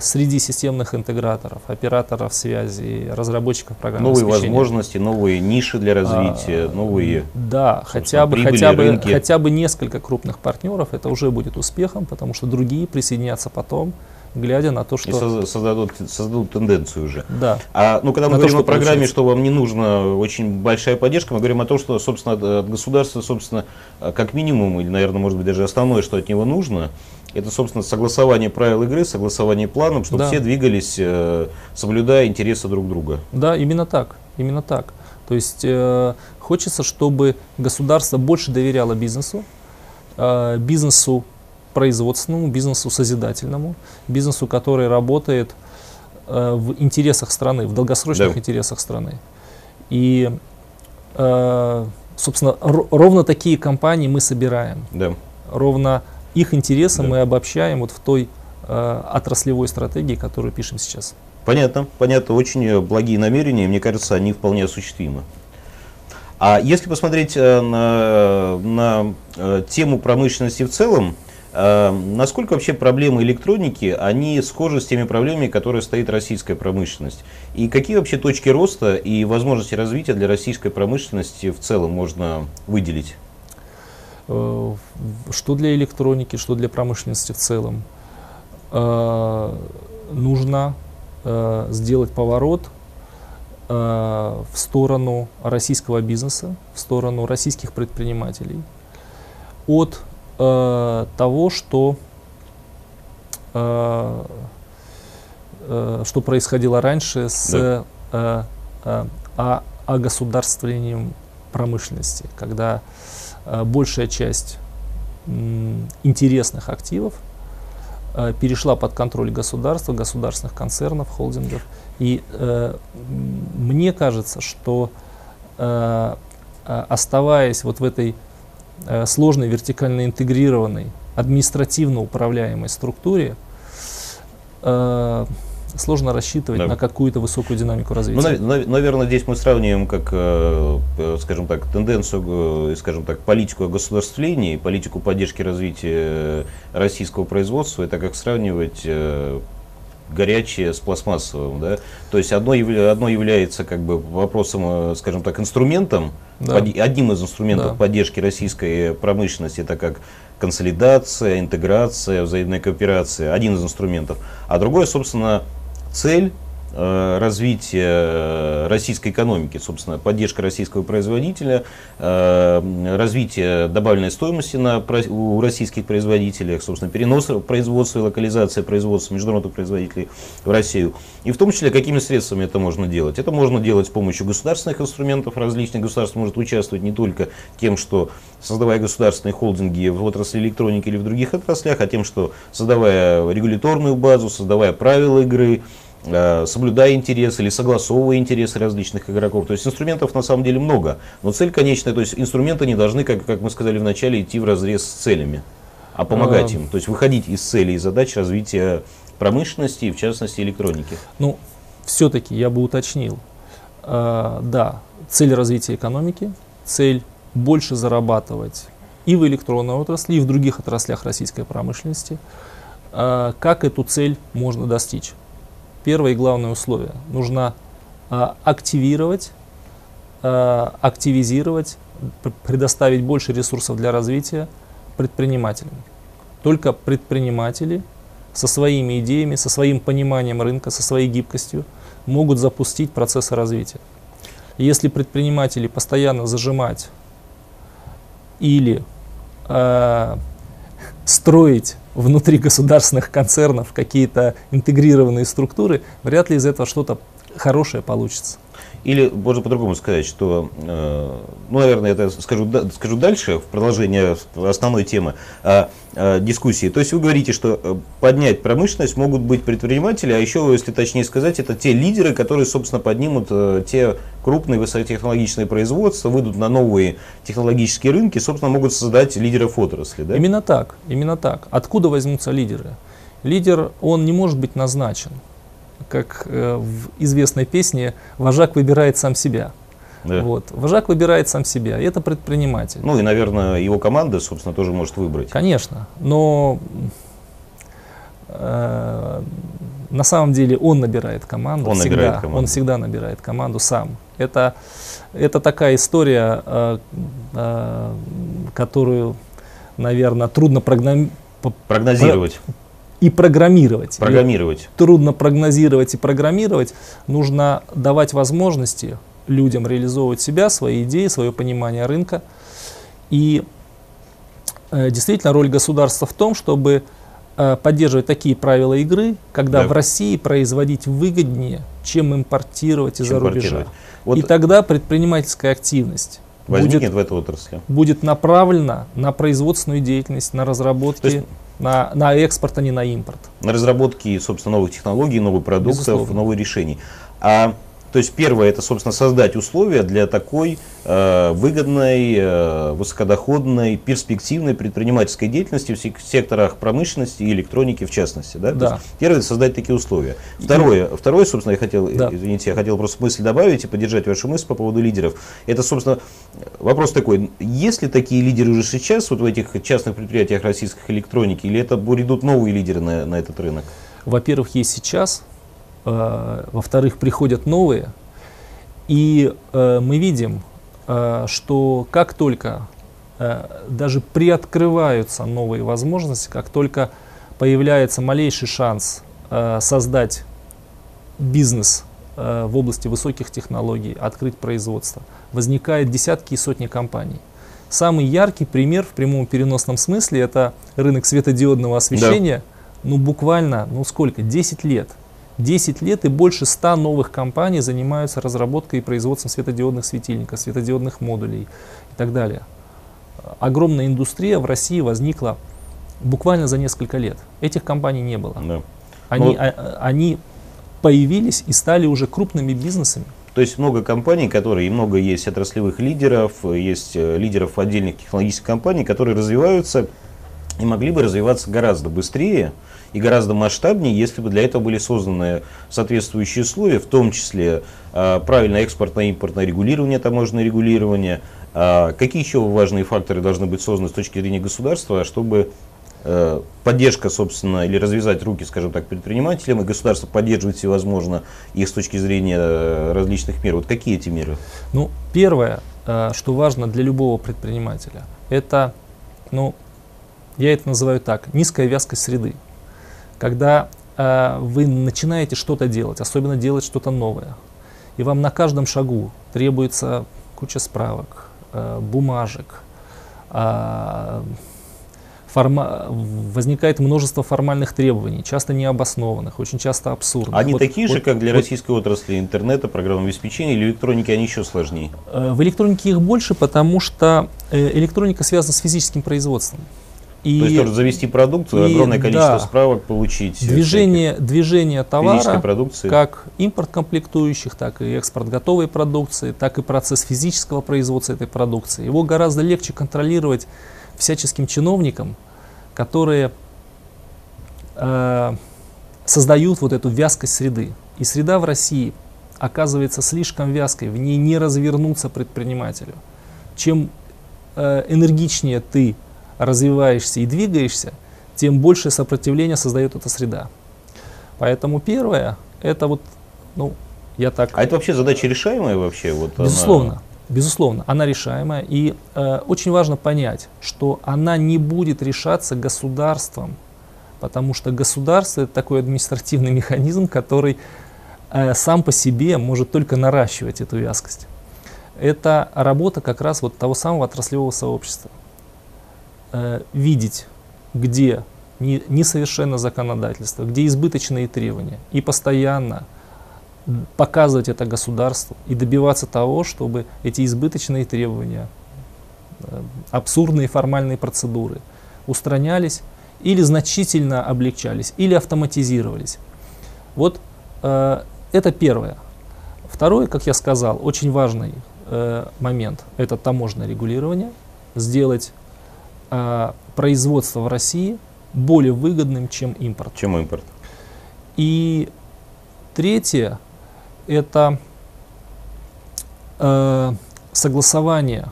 среди системных интеграторов, операторов связи, разработчиков программного
Новые
обеспечения,
возможности, новые ниши для развития,
а,
новые...
Да, хотя бы,
прибыли,
хотя, бы,
рынки.
хотя бы несколько крупных партнеров, это уже будет успехом, потому что другие присоединятся потом, глядя на то,
И
что...
созда- создадут, создадут тенденцию уже.
Да,
А ну, когда мы
На то,
говорим
что
о программе,
получается.
что вам не нужна очень большая поддержка, мы говорим о том, что, собственно, от- государства, собственно, как минимум, или, наверное, может быть, даже основное, что от него нужно, это, собственно, согласование правил игры, согласование планов, чтобы
Да.
все двигались, э, соблюдая интересы друг друга.
да, именно так, именно так. То есть э, хочется, чтобы государство больше доверяло бизнесу, э, бизнесу производственному, бизнесу созидательному, бизнесу, который работает э, в интересах страны, в долгосрочных
Да.
интересах страны. И, э, собственно, ро- ровно такие компании мы собираем.
Да.
Ровно их интересы
Да.
мы обобщаем вот в той э, отраслевой стратегии, которую пишем сейчас.
Понятно, понятно, очень э, благие намерения, мне кажется, они вполне осуществимы. А если посмотреть э, на, на, э, тему промышленности в целом, насколько вообще проблемы электроники, они схожи с теми проблемами, которые стоит российская промышленность? И какие вообще точки роста и возможности развития для российской промышленности в целом можно выделить?
Э, что для электроники, что для промышленности в целом. Э, нужно э, сделать поворот в сторону российского бизнеса, в сторону российских предпринимателей от э, того, что, э, э, что происходило раньше с
Да.
э, э, о- огосударствлением промышленности, когда э, большая часть м, интересных активов э, перешла под контроль государства, государственных концернов, холдингов. И э, мне кажется, что э, э, оставаясь вот в этой э, сложной вертикально интегрированной административно управляемой структуре, э, сложно рассчитывать да. на какую-то высокую динамику развития.
Ну, наверное, здесь мы сравниваем, как, э, э, скажем так, тенденцию, скажем так, политику огосударствления, политику поддержки развития российского производства, это как сравнивать горячее с пластмассовым, да, то есть одно, одно является как бы вопросом, скажем так, инструментом, да. под, одним из инструментов да. поддержки российской промышленности, это как консолидация, интеграция, взаимная кооперация, один из инструментов. А другой, собственно, цель развитие российской экономики, собственно, поддержка российского производителя, э, развитие добавленной стоимости на, у российских производителей, собственно, перенос производства и локализация производства международных производителей в Россию. И в том числе, какими средствами это можно делать. Это можно делать с помощью государственных инструментов. Различные государства может участвовать не только тем, что создавая государственные холдинги в отрасли электроники или в других отраслях, а тем, что создавая регуляторную базу, создавая правила игры, Э, соблюдая интересы или согласовывая интересы различных игроков. То есть инструментов на самом деле много, но цель конечная, то есть инструменты не должны, как, как мы сказали в начале, идти в разрез с целями, а помогать а... им. То есть выходить из целей и задач развития промышленности и в частности электроники.
Ну, все-таки я бы уточнил. А, да, цель развития экономики, цель больше зарабатывать и в электронной отрасли, и в других отраслях российской промышленности. А, как эту цель можно достичь? Первое и главное условие. Нужно а, активировать, а, активизировать, предоставить больше ресурсов для развития предпринимателям. Только предприниматели со своими идеями, со своим пониманием рынка, со своей гибкостью могут запустить процессы развития. Если предприниматели постоянно зажимать или э, строить внутри государственных концернов какие-то интегрированные структуры, вряд ли из этого что-то хорошее получится.
Или можно по-другому сказать, что, э, ну, наверное, это скажу, скажу дальше, в продолжение основной темы э, э, дискуссии. То есть вы говорите, что э, поднять промышленность могут быть предприниматели, а еще, если точнее сказать, это те лидеры, которые, собственно, поднимут э, те крупные высокотехнологичные производства, выйдут на новые технологические рынки, собственно, могут создать лидеров отрасли. Да?
Именно так, именно так. Откуда возьмутся лидеры? Лидер, он не может быть назначен как э, в известной песне, вожак выбирает сам себя. Да. Вот. Вожак выбирает сам себя, и это предприниматель.
Ну и, наверное, его команда, собственно, тоже может выбрать.
Конечно, но э, на самом деле он набирает команду.
Он
всегда,
набирает команду.
Он всегда набирает команду сам. Это, это такая история, э, э, которую, наверное, трудно прогноз...
прогнозировать
и программировать.
Программировать. Ее
трудно прогнозировать и программировать. Нужно давать возможности людям реализовывать себя, свои идеи, свое понимание рынка. И э, действительно роль государства в том, чтобы э, поддерживать такие правила игры, когда да. в России производить выгоднее, чем импортировать из-за рубежа. Вот и тогда предпринимательская активность
возникнет будет, в этой отрасли.
Будет направлена на производственную деятельность, на разработки на, на экспорт, а не на импорт.
На разработки, собственно, новых технологий, новых продуктов, Безусловно. новых решений. А то есть первое это, собственно, создать условия для такой э, выгодной, э, высокодоходной, перспективной предпринимательской деятельности в секторах промышленности и электроники в частности. Да?
Да.
первое создать такие условия. Второе, и... второе, собственно, я хотел, да. извините, я хотел просто мысль добавить и поддержать вашу мысль по поводу лидеров. Это, собственно, вопрос такой, есть ли такие лидеры уже сейчас вот в этих частных предприятиях российской электроники, или это будут новые лидеры на, на этот рынок?
Во-первых, есть сейчас, во-вторых, приходят новые. И э, мы видим, э, что как только даже приоткрываются новые возможности, как только появляется малейший шанс создать бизнес в области высоких технологий, открыть производство, возникают десятки и сотни компаний. Самый яркий пример в прямом переносном смысле это рынок светодиодного освещения. Да. Ну буквально, ну сколько, 10 лет. 10 лет и больше 100 новых компаний занимаются разработкой и производством светодиодных светильников, светодиодных модулей и так далее. Огромная индустрия в России возникла буквально за несколько лет. Этих компаний не было. Да. Они. Ну, а, они появились и стали уже крупными бизнесами.
То есть много компаний, которые, и много есть отраслевых лидеров, есть э, лидеров отдельных технологических компаний, которые развиваются и могли бы развиваться гораздо быстрее и гораздо масштабнее, если бы для этого были созданы соответствующие условия, в том числе э, правильное экспортно-импортное регулирование, таможенное регулирование. Э, какие еще важные факторы должны быть созданы с точки зрения государства, чтобы э, поддержка, собственно, или развязать руки, скажем так, предпринимателям, и государство поддерживает всевозможно их с точки зрения э, различных мер. Вот какие эти меры?
Ну, первое, э, что важно для любого предпринимателя, это, ну, я это называю так, низкая вязкость среды. Когда э, вы начинаете что-то делать, особенно делать что-то новое, и вам на каждом шагу требуется куча справок, э, бумажек, э, форма... возникает множество формальных требований, часто необоснованных, очень часто абсурдных.
Они вот, такие вот, же, как для вот, российской отрасли интернета, программного обеспечения или электроники, они еще сложнее?
Э, в электронике их больше, потому что э, электроника связана с физическим производством.
И, То есть тоже завести продукцию, и, огромное количество да, справок получить.
Движение, движение товара, продукции. как импорт комплектующих, так и экспорт готовой продукции, так и процесс физического производства этой продукции. Его гораздо легче контролировать всяческим чиновникам, которые э, создают вот эту вязкость среды. И среда в России оказывается слишком вязкой, в ней не развернуться предпринимателю. Чем э, энергичнее ты развиваешься и двигаешься, тем большее сопротивление создает эта среда. Поэтому первое, это вот, ну, я так...
А это вообще задача решаемая вообще? Вот
Безусловно. Она... Безусловно, она решаемая. И э, очень важно понять, что она не будет решаться государством, потому что государство это такой административный механизм, который э, сам по себе может только наращивать эту вязкость. Это работа как раз вот того самого отраслевого сообщества. Э, видеть, где несовершенно законодательство, где избыточные требования, и постоянно показывать это государству и добиваться того, чтобы эти избыточные требования, э, абсурдные формальные процедуры устранялись или значительно облегчались, или автоматизировались. Вот э, это первое. Второе, как я сказал, очень важный э, момент – это таможенное регулирование. Сделать э, производство в России более выгодным, чем импорт.
Чем импорт.
И третье это э, согласование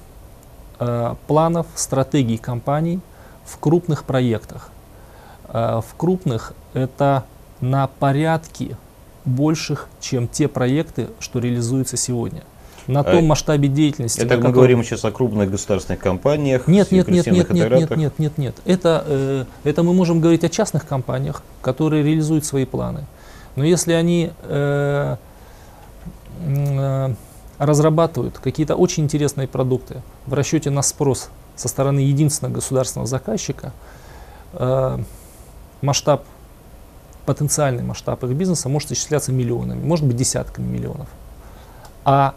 э, планов, стратегий компаний в крупных проектах. Э, в крупных это на порядки больших, чем те проекты, что реализуются сегодня. На том а, масштабе деятельности.
Это мы говорим сейчас о крупных государственных компаниях.
Нет, нет, нет, нет, нет, нет, нет, нет, нет. Это, э, это мы можем говорить о частных компаниях, которые реализуют свои планы. Но если они э, Э, разрабатывают какие-то очень интересные продукты в расчете на спрос со стороны единственного государственного заказчика, э, масштаб, потенциальный масштаб их бизнеса может исчисляться миллионами, может быть десятками миллионов. А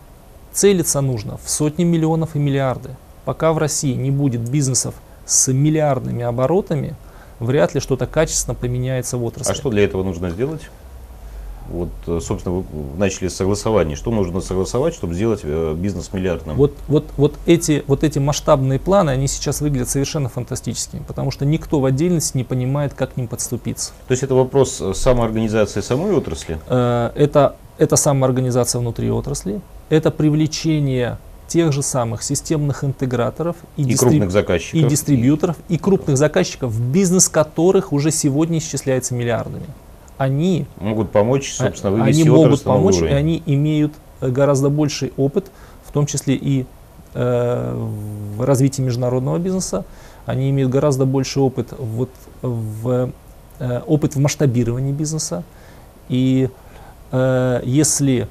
целиться нужно в сотни миллионов и миллиарды. Пока в России не будет бизнесов с миллиардными оборотами, вряд ли что-то качественно поменяется в отрасли.
А что для этого нужно сделать? Вот, э, собственно, вы начали с согласования. Что нужно согласовать, чтобы сделать э, бизнес миллиардным?
Вот, вот, вот, эти, вот эти масштабные планы, они сейчас выглядят совершенно фантастическими, потому что никто в отдельности не понимает, как к ним подступиться.
То есть это вопрос э, самоорганизации самой отрасли?
Это, это самоорганизация внутри отрасли, это привлечение тех же самых системных интеграторов
и, и дистриб... крупных заказчиков.
и дистрибьюторов, и крупных заказчиков, бизнес которых уже сегодня исчисляется миллиардами они
могут помочь, собственно, вывести
они могут помочь, уровень. и они имеют э, гораздо больший опыт, в том числе и э, в развитии международного бизнеса. Они имеют гораздо больший опыт вот в э, опыт в масштабировании бизнеса. И э, если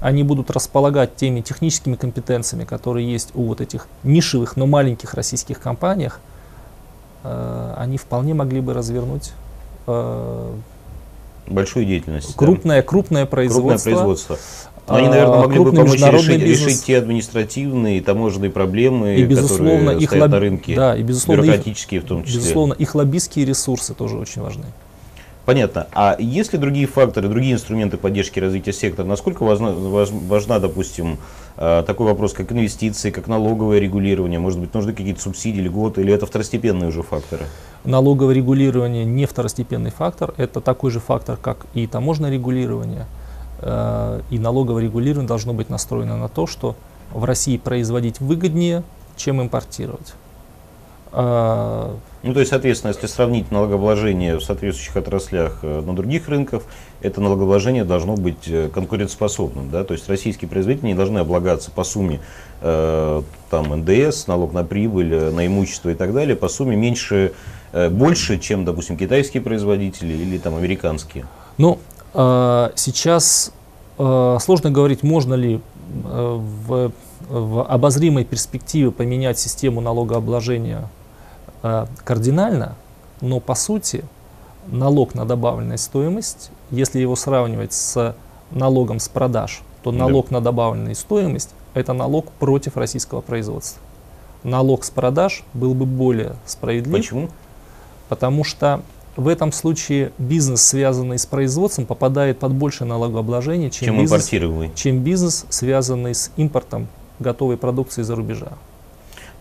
они будут располагать теми техническими компетенциями, которые есть у вот этих нишевых, но маленьких российских компаниях, э, они вполне могли бы развернуть э,
большую деятельность.
Крупное, да? крупное производство. Крупное производство.
Но они, наверное, могли бы помочь решить, решить те административные и таможенные проблемы,
и, безусловно,
которые
их
стоят лоб... на рынке,
да, и, безусловно,
бюрократические в том числе.
Безусловно, их лоббистские ресурсы тоже очень важны.
Понятно. А есть ли другие факторы, другие инструменты поддержки развития сектора? Насколько важна, важна допустим, а, такой вопрос, как инвестиции, как налоговое регулирование? Может быть, нужны какие-то субсидии, льготы, или это второстепенные уже факторы?
Налоговое регулирование не второстепенный фактор, это такой же фактор, как и таможенное регулирование. Э, и налоговое регулирование должно быть настроено на то, что в России производить выгоднее, чем импортировать.
Ну, то есть, соответственно, если сравнить налогообложение в соответствующих отраслях э, на других рынках, это налогообложение должно быть э, конкурентоспособным. Да? То есть, российские производители не должны облагаться по сумме э, там, НДС, налог на прибыль, э, на имущество и так далее, по сумме меньше, э, больше, чем, допустим, китайские производители или там, американские.
Ну, э, сейчас э, сложно говорить, можно ли э, в, в обозримой перспективе поменять систему налогообложения кардинально, но по сути налог на добавленную стоимость, если его сравнивать с налогом с продаж, то налог да. на добавленную стоимость это налог против российского производства. Налог с продаж был бы более справедлив.
Почему?
Потому что в этом случае бизнес, связанный с производством, попадает под большее налогообложение, чем, чем, бизнес, чем бизнес, связанный с импортом готовой продукции из-за рубежа.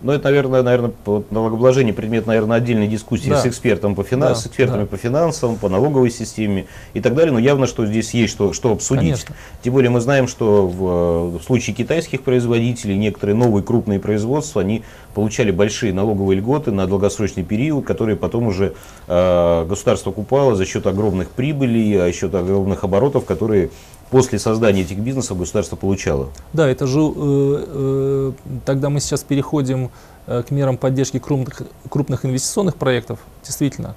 Но это, наверное, наверное, налогообложение предмет, наверное, отдельной дискуссии да. с экспертом по финансам, да, с экспертами да. по финансам, по налоговой системе и так далее. Но явно, что здесь есть что, что обсудить. Конечно. Тем более мы знаем, что в, в случае китайских производителей некоторые новые крупные производства, они получали большие налоговые льготы на долгосрочный период, которые потом уже э, государство купало за счет огромных прибылей, за счет огромных оборотов, которые после создания этих бизнесов государство получало.
Да, это же э, э, тогда мы сейчас переходим э, к мерам поддержки крупных, крупных инвестиционных проектов. Действительно,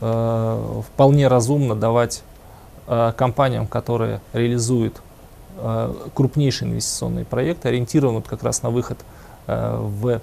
э, вполне разумно давать э, компаниям, которые реализуют э, крупнейшие инвестиционные проекты, ориентированные как раз на выход э, в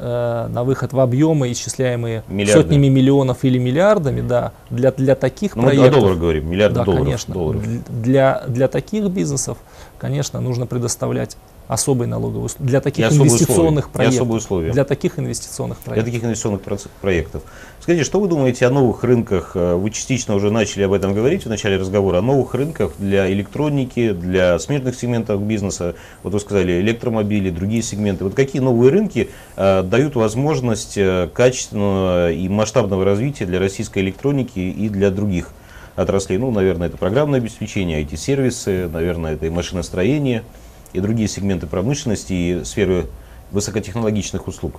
на выход в объемы, исчисляемые Миллиарды. сотнями миллионов или миллиардами, да, для, для таких
ну,
проектов.
Мы о долларах говорим, миллиарды
да,
долларов.
Конечно,
долларов.
Для, для таких бизнесов, конечно, нужно предоставлять особые налоговые условия. Для таких инвестиционных
условия. проектов. условия.
Для таких инвестиционных проектов.
Для таких инвестиционных проектов. Скажите, что вы думаете о новых рынках? Э, вы частично уже начали об этом говорить в начале разговора. О новых рынках для электроники, для смежных сегментов бизнеса. Вот вы сказали электромобили, другие сегменты. Вот какие новые рынки э, дают возможность э, качественного и масштабного развития для российской электроники и для других отраслей? Ну, наверное, это программное обеспечение, IT-сервисы, наверное, это и машиностроение и другие сегменты промышленности и сферы высокотехнологичных услуг?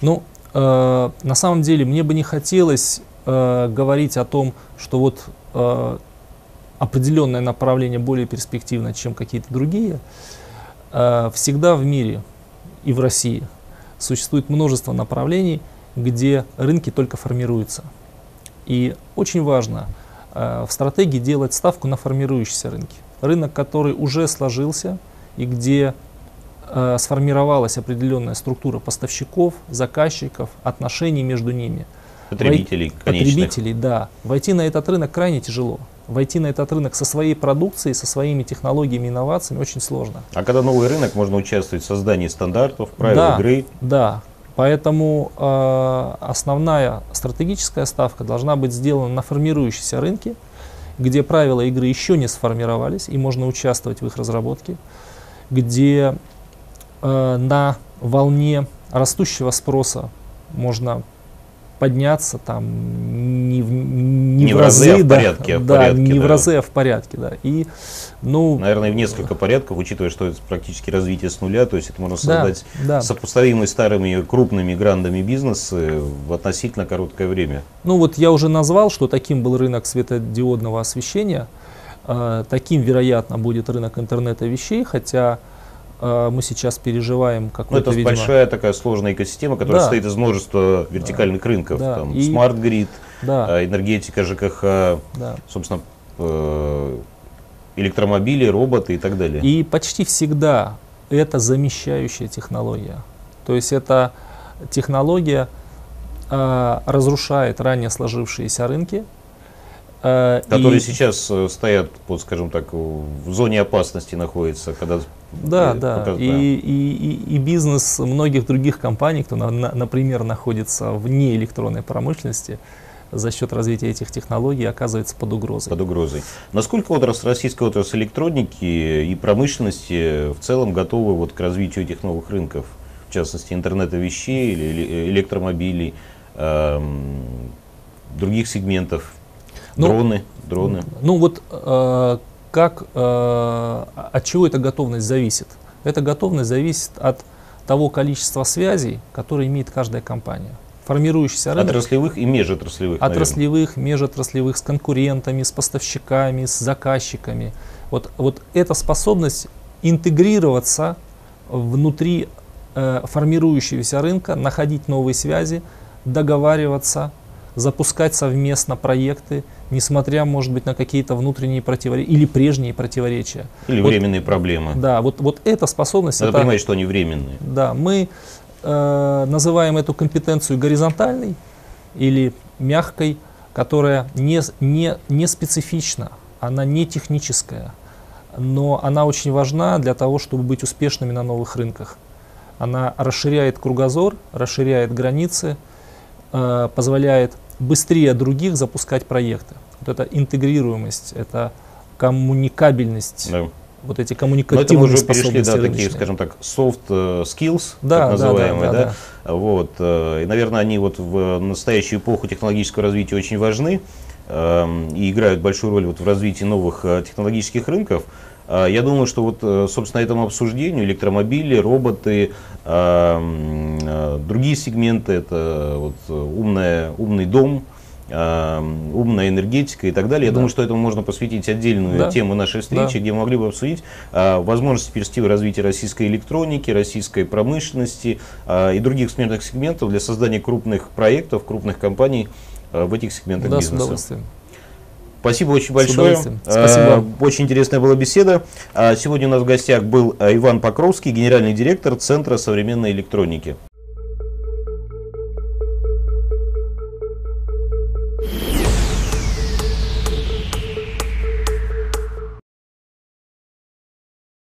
Ну, э, на самом деле мне бы не хотелось э, говорить о том, что вот э, определенное направление более перспективно, чем какие-то другие. Э, всегда в мире и в России существует множество направлений, где рынки только формируются. И очень важно э, в стратегии делать ставку на формирующиеся рынки. Рынок, который уже сложился, и где э, сформировалась определенная структура поставщиков, заказчиков, отношений между ними.
Потребителей,
Вой... Потребителей, да. Войти на этот рынок крайне тяжело. Войти на этот рынок со своей продукцией, со своими технологиями, инновациями очень сложно.
А когда новый рынок, можно участвовать в создании стандартов, правил
да,
игры.
Да, Поэтому э, основная стратегическая ставка должна быть сделана на формирующиеся рынки, где правила игры еще не сформировались, и можно участвовать в их разработке где э, на волне растущего спроса можно подняться там не в, не не в разы, разы а в
да, порядке, а в
да,
порядке,
не
да.
в разы, а в порядке, да. И, ну,
Наверное, в несколько порядков, учитывая, что это практически развитие с нуля, то есть это можно создать да, да. сопоставимые старыми крупными грандами бизнесы в относительно короткое время.
Ну вот я уже назвал, что таким был рынок светодиодного освещения. Э, таким, вероятно, будет рынок интернета вещей, хотя э, мы сейчас переживаем какую-то,
Ну, это видимо... большая такая сложная экосистема, которая да. состоит из множества вертикальных да. рынков. Да. Там, и... Grid, да. Э, энергетика, ЖКХ, да. собственно, электромобили, роботы и так далее.
И почти всегда это замещающая технология. То есть это технология разрушает ранее сложившиеся рынки,
Которые и... сейчас э, стоят, вот, скажем так, в зоне опасности находятся, когда
да, да. Пока, и, да. И, и, и бизнес многих других компаний, кто, на, на, например, находится вне электронной промышленности, за счет развития этих технологий оказывается под угрозой.
Под угрозой. Насколько отрасль, российская отрасль электроники и промышленности в целом готовы вот к развитию этих новых рынков, в частности интернета вещей или электромобилей, эм, других сегментов, ну, дроны, дроны?
Ну вот э, как, э, от чего эта готовность зависит? Эта готовность зависит от того количества связей, которые имеет каждая компания формирующийся рынок.
Отраслевых и межотраслевых.
Отраслевых, наверное. межотраслевых, с конкурентами, с поставщиками, с заказчиками. Вот, вот эта способность интегрироваться внутри э, формирующегося рынка, находить новые связи, договариваться, запускать совместно проекты, несмотря, может быть, на какие-то внутренние противоречия или прежние противоречия.
Или вот, временные проблемы.
Да, вот, вот эта способность...
Надо это, понимать, что они временные.
Да, мы э, называем эту компетенцию горизонтальной или мягкой, которая не, не, не специфична, она не техническая, но она очень важна для того, чтобы быть успешными на новых рынках. Она расширяет кругозор, расширяет границы, э, позволяет быстрее других запускать проекты. Вот эта интегрируемость, это коммуникабельность да вот эти коммуникативные Но это мы уже перешли,
да, такие, скажем так, soft э, skills, да, так называемые, да, да, да, да. Вот, э, и, наверное, они вот в настоящую эпоху технологического развития очень важны эм, и играют большую роль вот в развитии новых э, технологических рынков. Я думаю, что вот, собственно, этому обсуждению электромобили, роботы, эм, другие сегменты, это вот умная, умный дом, умная энергетика и так далее. Я да. думаю, что этому можно посвятить отдельную да. тему нашей встречи, да. где мы могли бы обсудить э, возможности перспективы развития российской электроники, российской промышленности э, и других смежных сегментов для создания крупных проектов, крупных компаний э, в этих сегментах да, бизнеса. С удовольствием. Спасибо очень большое. Спасибо. Очень интересная была беседа. Сегодня у нас в гостях был Иван Покровский, генеральный директор Центра современной электроники.